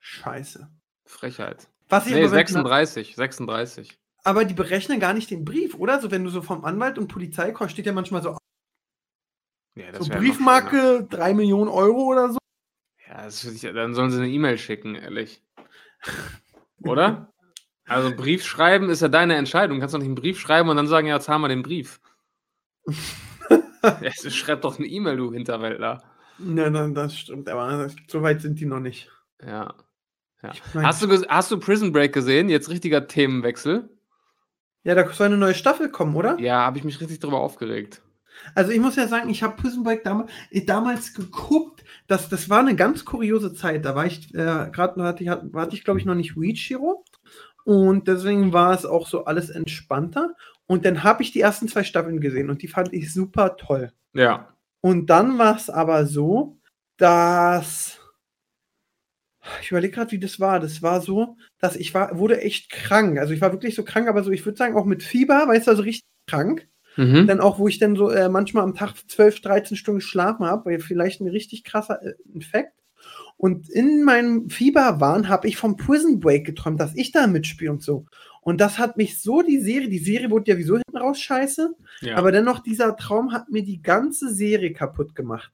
Scheiße. Frechheit. Was ich Nee, aber, wenn- 36. 36. aber die berechnen gar nicht den Brief, oder? So, wenn du so vom Anwalt und Polizei kommst, steht ja manchmal so, Ja, so Briefmarke 3 Millionen Euro oder so. Ja, ich, dann sollen sie eine E-Mail schicken, ehrlich. Oder? Also Brief schreiben ist ja deine Entscheidung. Du kannst doch nicht einen Brief schreiben und dann sagen, ja, zahl mal den Brief. ja, schreib doch eine E-Mail, du Hinterwäldler. Nein, nein, das stimmt, aber so weit sind die noch nicht. Ja. ja. Hast, du, hast du Prison Break gesehen? Jetzt richtiger Themenwechsel. Ja, da soll eine neue Staffel kommen, oder? Ja, habe ich mich richtig drüber aufgeregt. Also ich muss ja sagen, ich habe Prison Break damals, damals geguckt, das, das war eine ganz kuriose Zeit. Da war ich, äh, gerade hatte ich, hatte ich glaube ich, noch nicht Reachiro. Und deswegen war es auch so alles entspannter. Und dann habe ich die ersten zwei Staffeln gesehen und die fand ich super toll. Ja. Und dann war es aber so, dass ich überlege gerade, wie das war. Das war so, dass ich war, wurde echt krank. Also ich war wirklich so krank, aber so, ich würde sagen, auch mit Fieber, weißt du, also richtig krank. Mhm. Dann auch, wo ich dann so äh, manchmal am Tag 12, 13 Stunden geschlafen habe, weil vielleicht ein richtig krasser äh, Infekt. Und in meinem Fieberwahn habe ich vom Prison Break geträumt, dass ich da mitspiele und so. Und das hat mich so, die Serie, die Serie wurde ja wieso hinten raus scheiße, ja. aber dennoch, dieser Traum hat mir die ganze Serie kaputt gemacht.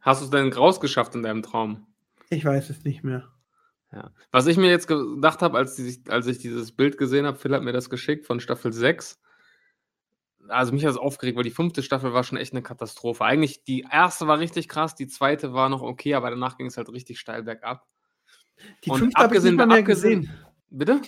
Hast du es denn rausgeschafft in deinem Traum? Ich weiß es nicht mehr. Ja. Was ich mir jetzt gedacht habe, als, die- als ich dieses Bild gesehen habe, Phil hat mir das geschickt von Staffel 6. Also mich hat das aufgeregt, weil die fünfte Staffel war schon echt eine Katastrophe. Eigentlich die erste war richtig krass, die zweite war noch okay, aber danach ging es halt richtig steil bergab. Die Und fünfte habe ich nicht mal mehr gesehen. Bitte?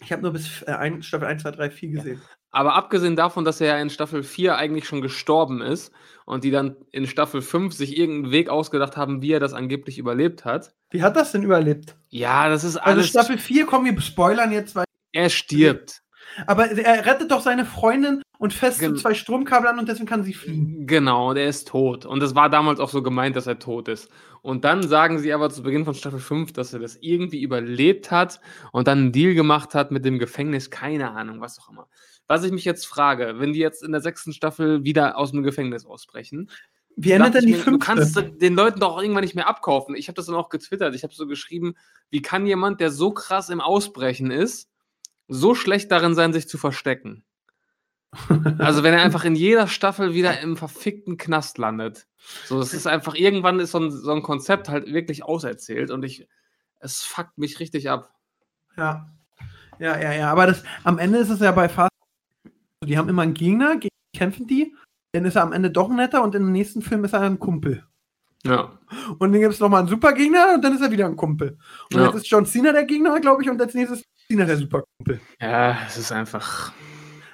Ich habe nur bis äh, ein, Staffel 1, 2, 3, 4 gesehen. Aber abgesehen davon, dass er ja in Staffel 4 eigentlich schon gestorben ist und die dann in Staffel 5 sich irgendeinen Weg ausgedacht haben, wie er das angeblich überlebt hat. Wie hat das denn überlebt? Ja, das ist Also alles. Staffel 4, komm, wir spoilern jetzt, weil. er stirbt. Aber er rettet doch seine Freundin und so Gen- zwei Stromkabel an und deswegen kann sie fliegen. Genau, der ist tot. Und es war damals auch so gemeint, dass er tot ist. Und dann sagen sie aber zu Beginn von Staffel 5, dass er das irgendwie überlebt hat und dann einen Deal gemacht hat mit dem Gefängnis, keine Ahnung, was auch immer. Was ich mich jetzt frage, wenn die jetzt in der sechsten Staffel wieder aus dem Gefängnis ausbrechen, Wie endet dachte denn die mir, du fünfte? kannst den Leuten doch irgendwann nicht mehr abkaufen. Ich habe das dann auch getwittert. Ich habe so geschrieben, wie kann jemand, der so krass im Ausbrechen ist, so schlecht darin sein, sich zu verstecken? Also wenn er einfach in jeder Staffel wieder im verfickten Knast landet. So, es ist einfach, irgendwann ist so ein, so ein Konzept halt wirklich auserzählt und ich, es fuckt mich richtig ab. Ja. Ja, ja, ja. Aber das, am Ende ist es ja bei Fast. Die haben immer einen Gegner, gegen kämpfen die. Dann ist er am Ende doch netter und im nächsten Film ist er ein Kumpel. Ja. Und dann gibt es nochmal einen Supergegner und dann ist er wieder ein Kumpel. Und Ja. jetzt ist John Cena der Gegner, glaube ich, und als nächstes ist Cena der Superkumpel. Ja, es ist einfach.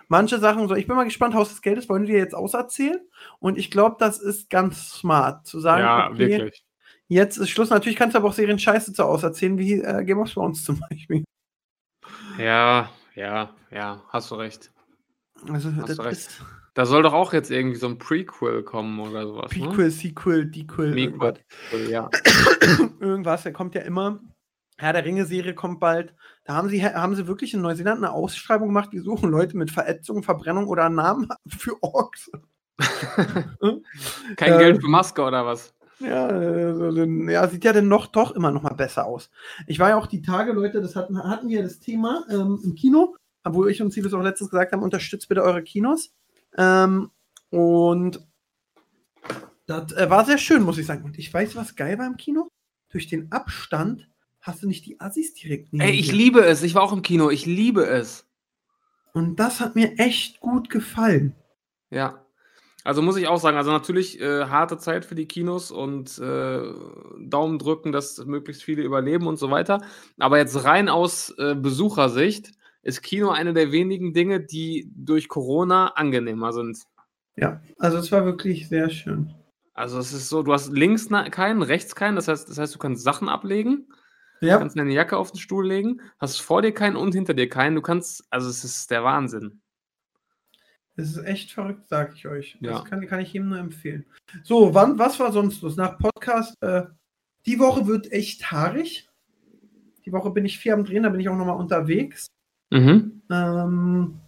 manche Sachen so, ich bin mal gespannt, Haus des Geldes wollen wir jetzt auserzählen. Und ich glaube, das ist ganz smart zu sagen, Ja, okay, wirklich. jetzt ist Schluss. Natürlich kannst du aber auch Serien Scheiße zu auserzählen, wie äh, Game of Thrones zum Beispiel. Ja, ja, ja, hast du recht. Also, das ist Da soll doch auch jetzt irgendwie so ein Prequel kommen oder sowas. Prequel, Sequel, Dequel, Ne? irgendwas. Ja. irgendwas, der kommt ja immer. Herr der Ringe-Serie kommt bald. Da haben sie, haben sie wirklich in Neuseeland eine Ausschreibung gemacht, die suchen Leute mit Verätzung, Verbrennung oder Namen für Orks. Kein Äh, Geld für Maske oder was? Ja, äh, ja, sieht ja dann noch doch immer noch mal besser aus. Ich war ja auch die Tage, Leute, das hatten, hatten wir das Thema ähm, im Kino, wo ich und Sie das auch letztens gesagt haben, unterstützt bitte eure Kinos. Ähm, und das äh, war sehr schön, muss ich sagen. Und ich weiß, was geil war im Kino? Durch den Abstand hast du nicht die Assis direkt neben Ey, ich dir. liebe es. Ich war auch im Kino. Ich liebe es. Und das hat mir echt gut gefallen. Ja. Also muss ich auch sagen, also natürlich äh, harte Zeit für die Kinos und äh, Daumen drücken, dass möglichst viele überleben und so weiter. Aber jetzt rein aus äh, Besuchersicht ist Kino eine der wenigen Dinge, die durch Corona angenehmer sind. Ja, also es war wirklich sehr schön. Also es ist so, du hast links keinen, rechts keinen, das heißt, das heißt, du kannst Sachen ablegen, Ja, kannst deine Jacke auf den Stuhl legen, hast vor dir keinen und hinter dir keinen. Du kannst, also es ist der Wahnsinn. Es ist echt verrückt, sag ich euch. Ja. Das kann, kann ich jedem nur empfehlen. So, wann, was war sonst los? Nach Podcast, äh, die Woche wird echt haarig. Die Woche bin ich viel am Drehen, da bin ich auch nochmal unterwegs. Mhm. Ähm,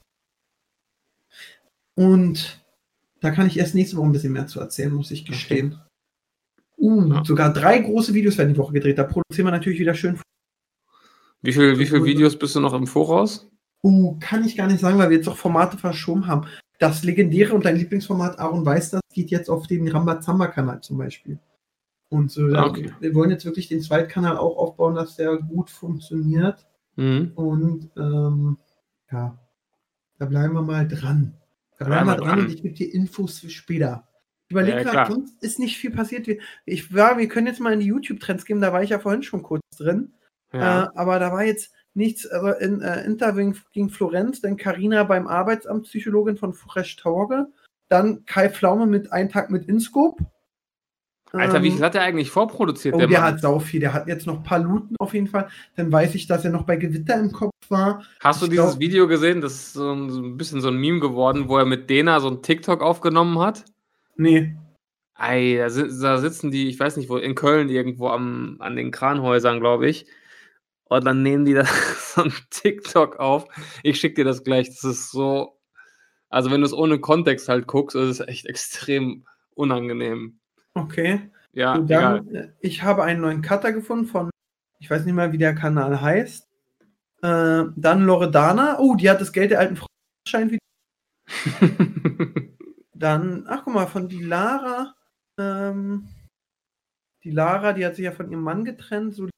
und da kann ich erst nächste Woche ein bisschen mehr zu erzählen, muss ich gestehen. Uh, Ja. sogar drei große Videos werden die Woche gedreht. Da produzieren wir natürlich wieder schön. Wie viele wie viel Videos bist du noch im Voraus? Uh, kann ich gar nicht sagen, weil wir jetzt auch Formate verschoben haben. Das legendäre und dein Lieblingsformat Aaron weiß das geht jetzt auf den Rambazamba-Kanal zum Beispiel. Und so, da- Ah, okay. wir wollen jetzt wirklich den Zweitkanal auch aufbauen, dass der gut funktioniert. Mhm. Und ähm, ja, da bleiben wir mal dran. Da bleiben wir dran und ich gebe dir Infos für später. Ich überlege Ja, gerade, sonst ist nicht viel passiert. Wir- Ich war, wir können jetzt mal in die YouTube-Trends gehen, da war ich ja vorhin schon kurz drin. Ja. Äh, aber da war jetzt nichts, also in äh, Interview gegen Florenz, dann Karina beim Arbeitsamt, Psychologin von Fresh Torge, dann Kai Pflaume mit Ein Tag mit Inscope. Alter, wie Ähm, viel hat er eigentlich vorproduziert? Oh, der der hat sau viel. Der hat jetzt noch Paluten auf jeden Fall. Dann weiß ich, dass er noch bei Gewitter im Kopf war. Hast du ich dieses glaub- Video gesehen? Das ist so ein, ein bisschen so ein Meme geworden, wo er mit Dena so ein TikTok aufgenommen hat. Nee. Ey, da, da sitzen die, ich weiß nicht wo, in Köln irgendwo am, an den Kranhäusern, glaube ich. Und dann nehmen die da so ein TikTok auf. Ich schicke dir das gleich. Das ist so. Also, wenn du es ohne Kontext halt guckst, ist es echt extrem unangenehm. Okay. Ja, Und egal. dann, äh, ich habe einen neuen Cutter gefunden von, ich weiß nicht mehr, wie der Kanal heißt. Äh, dann Loredana. Oh, die hat das Geld der alten Frau scheint wieder. Dann, ach guck mal, von die Lara. Ähm, die Lara, die hat sich ja von ihrem Mann getrennt, so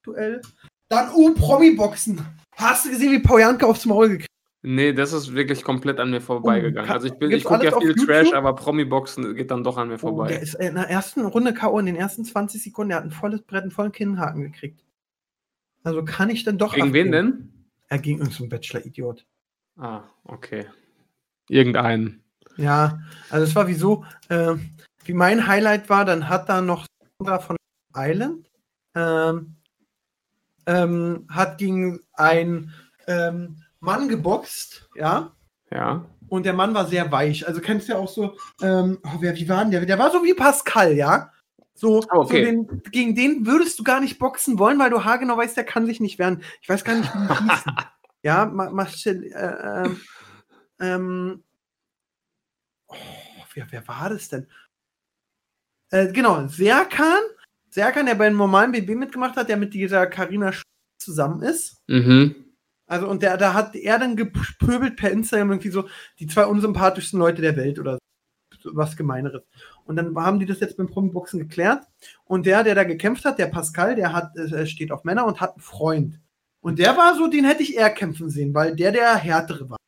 aktuell. Dann, oh, Promi-Boxen. Hast du gesehen, wie Paul Janke aufs Maul gekriegt nee, das ist wirklich komplett an mir vorbeigegangen. ka- Also, ich, bin- ich gucke ja viel? Trash, aber Promi-Boxen geht dann doch an mir Oh, der vorbei. ist in der ersten Runde K.O. in den ersten 20 Sekunden, der hat ein volles Brett, einen vollen Kinnhaken gekriegt. Also kann ich dann doch. Gegen wen denn? Er ging irgendein Bachelor-Idiot. Ah, okay. Irgendeinen. Ja, also es war wie so, äh, wie mein Highlight war, dann hat da noch Sandra von Island, ähm, ähm, hat gegen einen ähm, Mann geboxt, ja, Ja. und der Mann war sehr weich. Also kennst du ja auch so, ähm, oh, wer, wie war denn der? Der war so wie Pascal, ja. So, Ah, okay. so den, gegen den würdest du gar nicht boxen wollen, weil du haargenau weißt, der kann sich nicht wehren. Ich weiß gar nicht, wie die hießen. ja, Ma Marcel, äh, ähm, ähm, oh, wer, wer war das denn? Äh, genau, Serkan. Serkan, der bei einem normalen BB mitgemacht hat, der mit dieser Karina zusammen ist. Mhm. Also, und der, da hat er dann gepöbelt per Instagram irgendwie so die zwei unsympathischsten Leute der Welt oder so, was Gemeineres. Und dann haben die das jetzt beim Promi-Boxen geklärt. Und der, der da gekämpft hat, der Pascal, der hat, äh, steht auf Männer und hat einen Freund. Und der war so, den hätte ich eher kämpfen sehen, weil der der härtere war.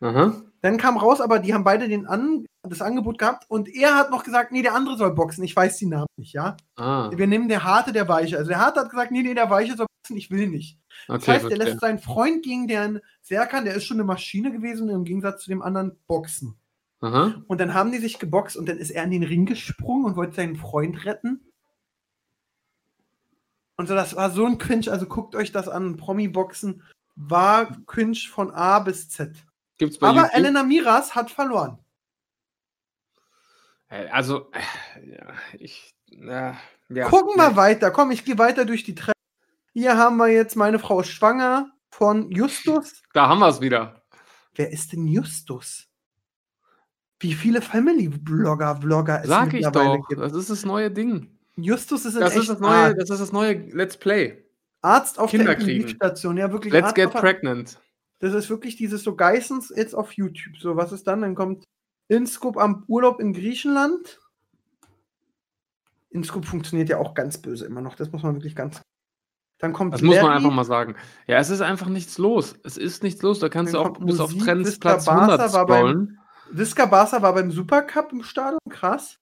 Aha. Dann kam raus, aber die haben beide den An das Angebot gehabt und er hat noch gesagt, nee, der andere soll boxen. Ich weiß die Namen nicht, ja. Ah. Wir nehmen der Harte, der Weiche. Also der Harte hat gesagt, nee, nee, der Weiche soll ich will nicht. Das Okay, heißt, er verstehe. lässt seinen Freund gegen den Serkan, der ist schon eine Maschine gewesen, im Gegensatz zu dem anderen boxen. Aha. Und dann haben die sich geboxt und dann ist er in den Ring gesprungen und wollte seinen Freund retten. Und so, das war so ein Cringe, also guckt euch das an. Promi-Boxen war Cringe von A bis Z. Gibt's bei Aber YouTube? Elena Miras hat verloren. Äh, Also, äh, ja, ich. Ja, ja, Gucken wir weiter. Komm, ich gehe weiter durch die Treppe. Hier haben wir jetzt meine Frau schwanger von Justus. Da haben wir es wieder. Wer ist denn Justus? Wie viele Family-Blogger, Vlogger es Sag ich doch. gibt. Das ist das neue Ding. Justus ist in Das ist das neue, Arzt. das ist das neue Let's Play. Arzt auf Kinder der. Intensivstation. Ja, wirklich. Let's Arzt get pregnant. Das ist wirklich dieses so Geissens jetzt auf YouTube. So, was ist dann? Dann kommt Inscope am Urlaub in Griechenland. Inscope funktioniert ja auch ganz böse immer noch. Das muss man wirklich ganz. Dann kommt Das muss man Larry, einfach mal sagen. Ja, es ist einfach nichts los. Es ist nichts los. Da kannst Dann du auch bis auf Trends Vista Platz Barca 100 war beim- scrollen. Visca Barca war beim Supercup im Stadion. Krass.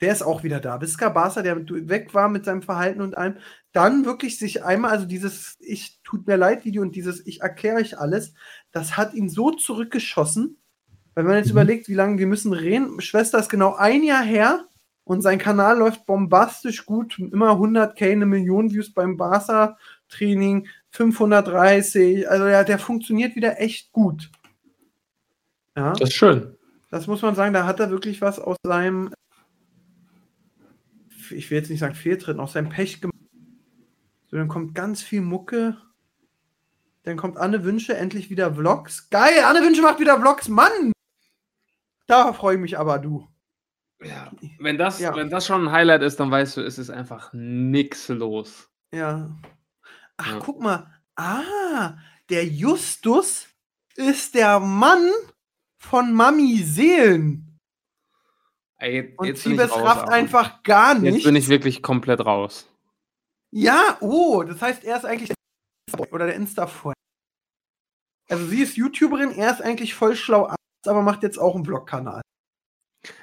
Der ist auch wieder da. Visca Barca, der weg war mit seinem Verhalten und allem. Dann wirklich sich einmal, also dieses Ich tut mir leid Video und dieses Ich erkläre euch alles, das hat ihn so zurückgeschossen. Wenn man jetzt Mhm. überlegt, wie lange wir müssen reden, Schwester ist genau ein Jahr her und sein Kanal läuft bombastisch gut. Immer 100k, eine Million Views beim Barca-Training, 530. Also ja, der funktioniert wieder echt gut. Ja. Das ist schön. Das muss man sagen, da hat er wirklich was aus seinem, ich will jetzt nicht sagen Fehltritt, aus seinem Pech gemacht. So, dann kommt ganz viel Mucke. Dann kommt Anne Wünsche, endlich wieder Vlogs. Geil, Anne Wünsche macht wieder Vlogs, Mann! Da freue ich mich aber, du. Ja. Wenn, das, Ja. wenn das schon ein Highlight ist, dann weißt du, es ist einfach nix los. Ja. Ach, Ja. guck mal. Ah, der Justus ist der Mann von Mami Seelen. Ey, Und jetzt ich Siebes rafft einfach gar nicht. Jetzt bin ich wirklich komplett raus. Ja, oh, das heißt, er ist eigentlich der Insta- oder der Insta-Freund. Also sie ist YouTuberin, er ist eigentlich voll schlau, aber macht jetzt auch einen Vlog-Kanal.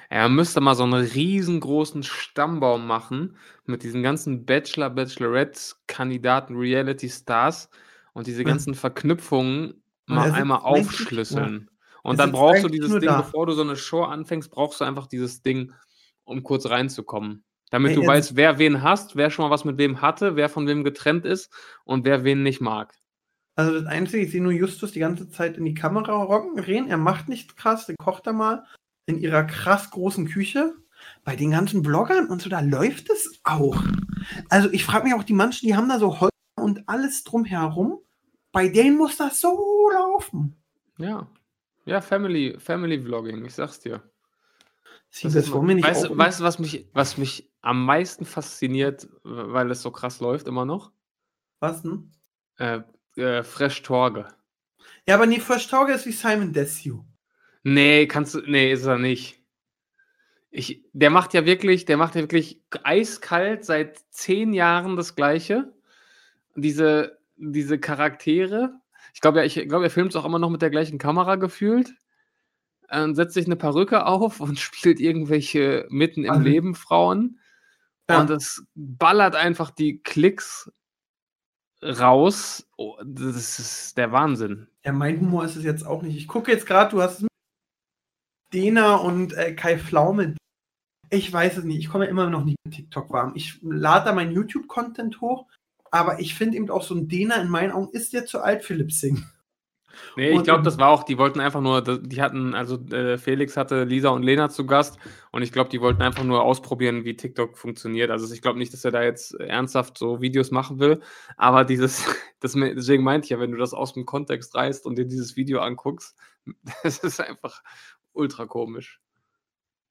Er müsste mal so einen riesengroßen Stammbaum machen mit diesen ganzen Bachelor, Bachelorette-Kandidaten, Reality-Stars und diese ganzen Verknüpfungen mal sitzt einmal aufschlüsseln. Und dann brauchst du dieses Ding, da. bevor du so eine Show anfängst, brauchst du einfach dieses Ding, um kurz reinzukommen. Damit Ey, du weißt, wer wen hasst, wer schon mal was mit wem hatte, wer von wem getrennt ist und wer wen nicht mag. Also das Einzige, ich sehe nur Justus die ganze Zeit in die Kamera rocken, reden. Er macht nichts krass, der kocht er mal in ihrer krass großen Küche. Bei den ganzen Bloggern und so, da läuft es auch. Also ich frage mich auch, die Menschen, die haben da so Holz und alles drumherum. Bei denen muss das so laufen. Ja. Ja, Family, Family Vlogging, ich sag's dir. Sie, Das das weißt, du- weißt was mich, was mich am meisten fasziniert, weil es so krass läuft immer noch? Was denn? Äh, äh, Fresh Torge. Ja, aber nee, Fresh Tauge ist wie Simon Desue. Nee, kannst du. Nee, ist er nicht. Ich, der macht ja wirklich, der macht ja wirklich eiskalt seit zehn Jahren das Gleiche. Diese, diese Charaktere. Ich glaube, ja, ich glaube, er filmt es auch immer noch mit der gleichen Kamera gefühlt. Äh, setzt sich eine Perücke auf und spielt irgendwelche mitten im Also- Leben Frauen. Ja. Und das ballert einfach die Klicks raus. Oh, das ist der Wahnsinn. Ja, mein Humor ist es jetzt auch nicht. Ich gucke jetzt gerade, du hast es Dena und äh, Kai Pflaume. Ich weiß es nicht. Ich komme ja immer noch nicht mit TikTok warm. Ich lade da meinen YouTube-Content hoch, aber ich finde eben auch so ein Dena in meinen Augen ist der zu alt für Lip Sync. Nee, ich glaube, das war auch, die wollten einfach nur, die hatten, also äh, Felix hatte Lisa und Lena zu Gast und ich glaube, die wollten einfach nur ausprobieren, wie TikTok funktioniert. Also ich glaube nicht, dass er da jetzt ernsthaft so Videos machen will, aber dieses, das, deswegen meinte ich ja, wenn du das aus dem Kontext reißt und dir dieses Video anguckst, das ist einfach ultra komisch.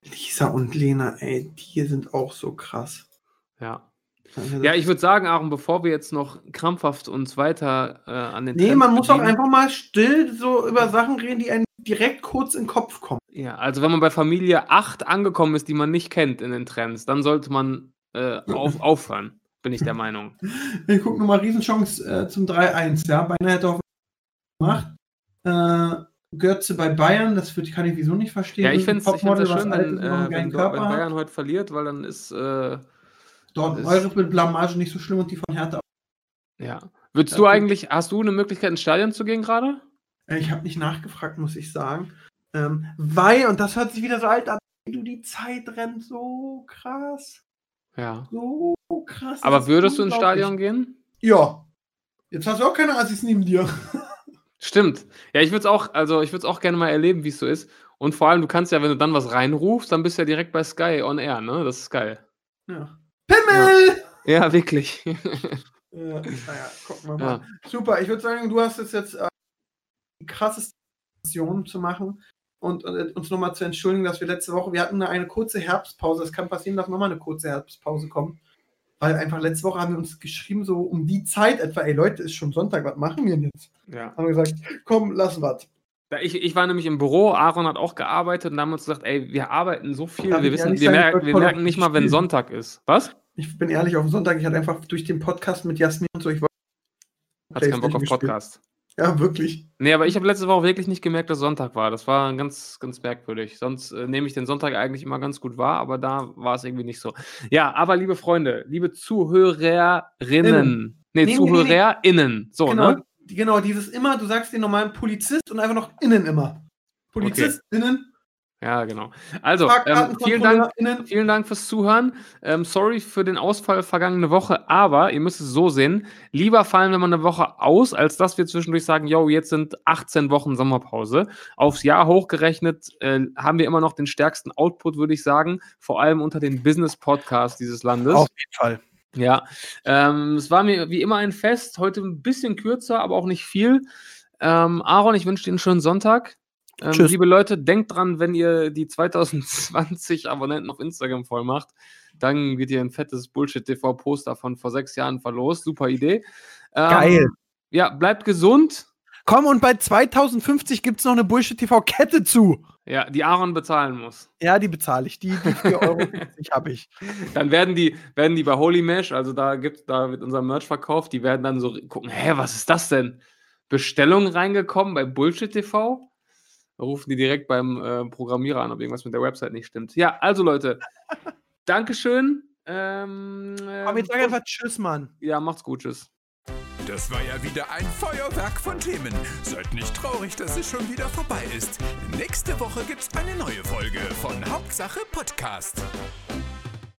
Lisa und Lena, ey, die sind auch so krass. Ja. Also Ja, ich würde sagen, Aaron, bevor wir jetzt noch krampfhaft uns weiter äh, an den nee, Trends man muss auch bedienen- einfach mal still so über Sachen reden, die einem direkt kurz in den Kopf kommen. Ja, also wenn man bei Familie 8 angekommen ist, die man nicht kennt in den Trends, dann sollte man äh, auf, aufhören, bin ich der Meinung. Wir gucken nochmal Riesenchance äh, zum 3-1, ja. Beinahe hätte auch gemacht. Äh, Götze bei Bayern, das wird, kann ich wieso nicht verstehen. Ja, ich finde es schön, wenn, äh, wenn, Dor- wenn. Bayern heute verliert, weil dann ist, äh, Dort ist- mit Blamage nicht so schlimm und die von Hertha. Ja. Würdest Ja, du eigentlich, hast du eine Möglichkeit, ins Stadion zu gehen gerade? Äh, Ich habe nicht nachgefragt, muss ich sagen. Ähm, weil, und das hört sich wieder so alt an, du, die Zeit rennt so krass. Ja. So krass. Aber würdest du ins. Stadion gehen? Ja. Jetzt hast du auch keine Assis neben dir. Stimmt. Ja, ich würde es auch, also ich würde es auch gerne mal erleben, wie es so ist. Und vor allem, du kannst ja, wenn du dann was reinrufst, dann bist du ja direkt bei Sky on Air, ne? Das ist geil. Ja. Pimmel! Ja, wirklich. Ja. naja, gucken wir mal. ja. Super, ich würde sagen, du hast es jetzt äh, die krasseste Situation zu machen und äh, uns nochmal zu entschuldigen, dass wir letzte Woche, wir hatten eine, eine kurze Herbstpause. Es kann passieren, dass nochmal eine kurze Herbstpause kommt. Weil einfach letzte Woche haben wir uns geschrieben, so um die Zeit etwa, ey Leute, ist schon Sonntag, was machen wir denn jetzt? ja. Haben wir gesagt, komm, wir Ja, Ich, ich war nämlich im Büro, Aaron hat auch gearbeitet und da haben wir uns gesagt, ey, wir arbeiten so viel, Darf wir wissen, wir, ich merken, wir merken nicht mal, wenn. Sonntag ist. Was? Ich bin ehrlich, auf Sonntag, ich hatte einfach durch den Podcast mit Jasmin und so, ich wollte. Hast keinen Bock auf. Podcast. Ja, wirklich. Nee, aber ich habe letzte Woche wirklich nicht gemerkt, dass Sonntag war. Das war ganz, ganz merkwürdig. Sonst äh, nehme ich den Sonntag eigentlich immer ganz gut wahr, aber da war es irgendwie nicht so. Ja, aber liebe Freunde, liebe Zuhörerinnen, nee, nee, nee. ZuhörerInnen, so, genau, ne? genau, dieses immer, du sagst den normalen Polizist und einfach noch innen immer. Polizist, innen, Ja, genau. Also, ähm, vielen Dank. Vielen Dank fürs Zuhören. Ähm, sorry für den Ausfall vergangene Woche, aber ihr müsst es so sehen: lieber fallen wir mal eine Woche aus, als dass wir zwischendurch sagen, yo, jetzt sind 18 Wochen Sommerpause. Aufs Jahr hochgerechnet äh, haben wir immer noch den stärksten Output, würde ich sagen, vor allem unter den Business-Podcasts dieses Landes. jeden Fall. Ja, ähm, es war mir wie immer ein Fest. Heute ein bisschen kürzer, aber auch nicht viel. Ähm, Aaron, ich wünsche dir einen schönen Sonntag. Ähm, liebe Leute, denkt dran, wenn ihr die 2020 Abonnenten auf Instagram voll macht, dann wird ihr ein fettes Bullshit-TV-Poster von vor sechs Jahren verlost. Super Idee. Ähm, Geil. Ja, bleibt gesund. Komm, und bei 2050 gibt es noch eine Bullshit-TV-Kette zu. Ja, die Aaron bezahlen muss. Ja, die bezahle ich. Die, die 4,50 Euro habe ich. Dann werden die, werden die bei Holy Mesh, also da gibt, da wird unser Merch verkauft, die werden dann so gucken, hä, was ist das denn? Bestellung reingekommen bei Bullshit TV? Da rufen die direkt beim äh, Programmierer an, ob irgendwas mit der Website nicht stimmt. Ja, also Leute, Dankeschön. Ähm, Aber jetzt sag ähm, einfach Tschüss, Mann. ja, macht's gut, tschüss. Das war ja wieder ein Feuerwerk von Themen. Seid nicht traurig, dass es schon wieder vorbei ist. Nächste Woche gibt's eine neue Folge von Hauptsache Podcast.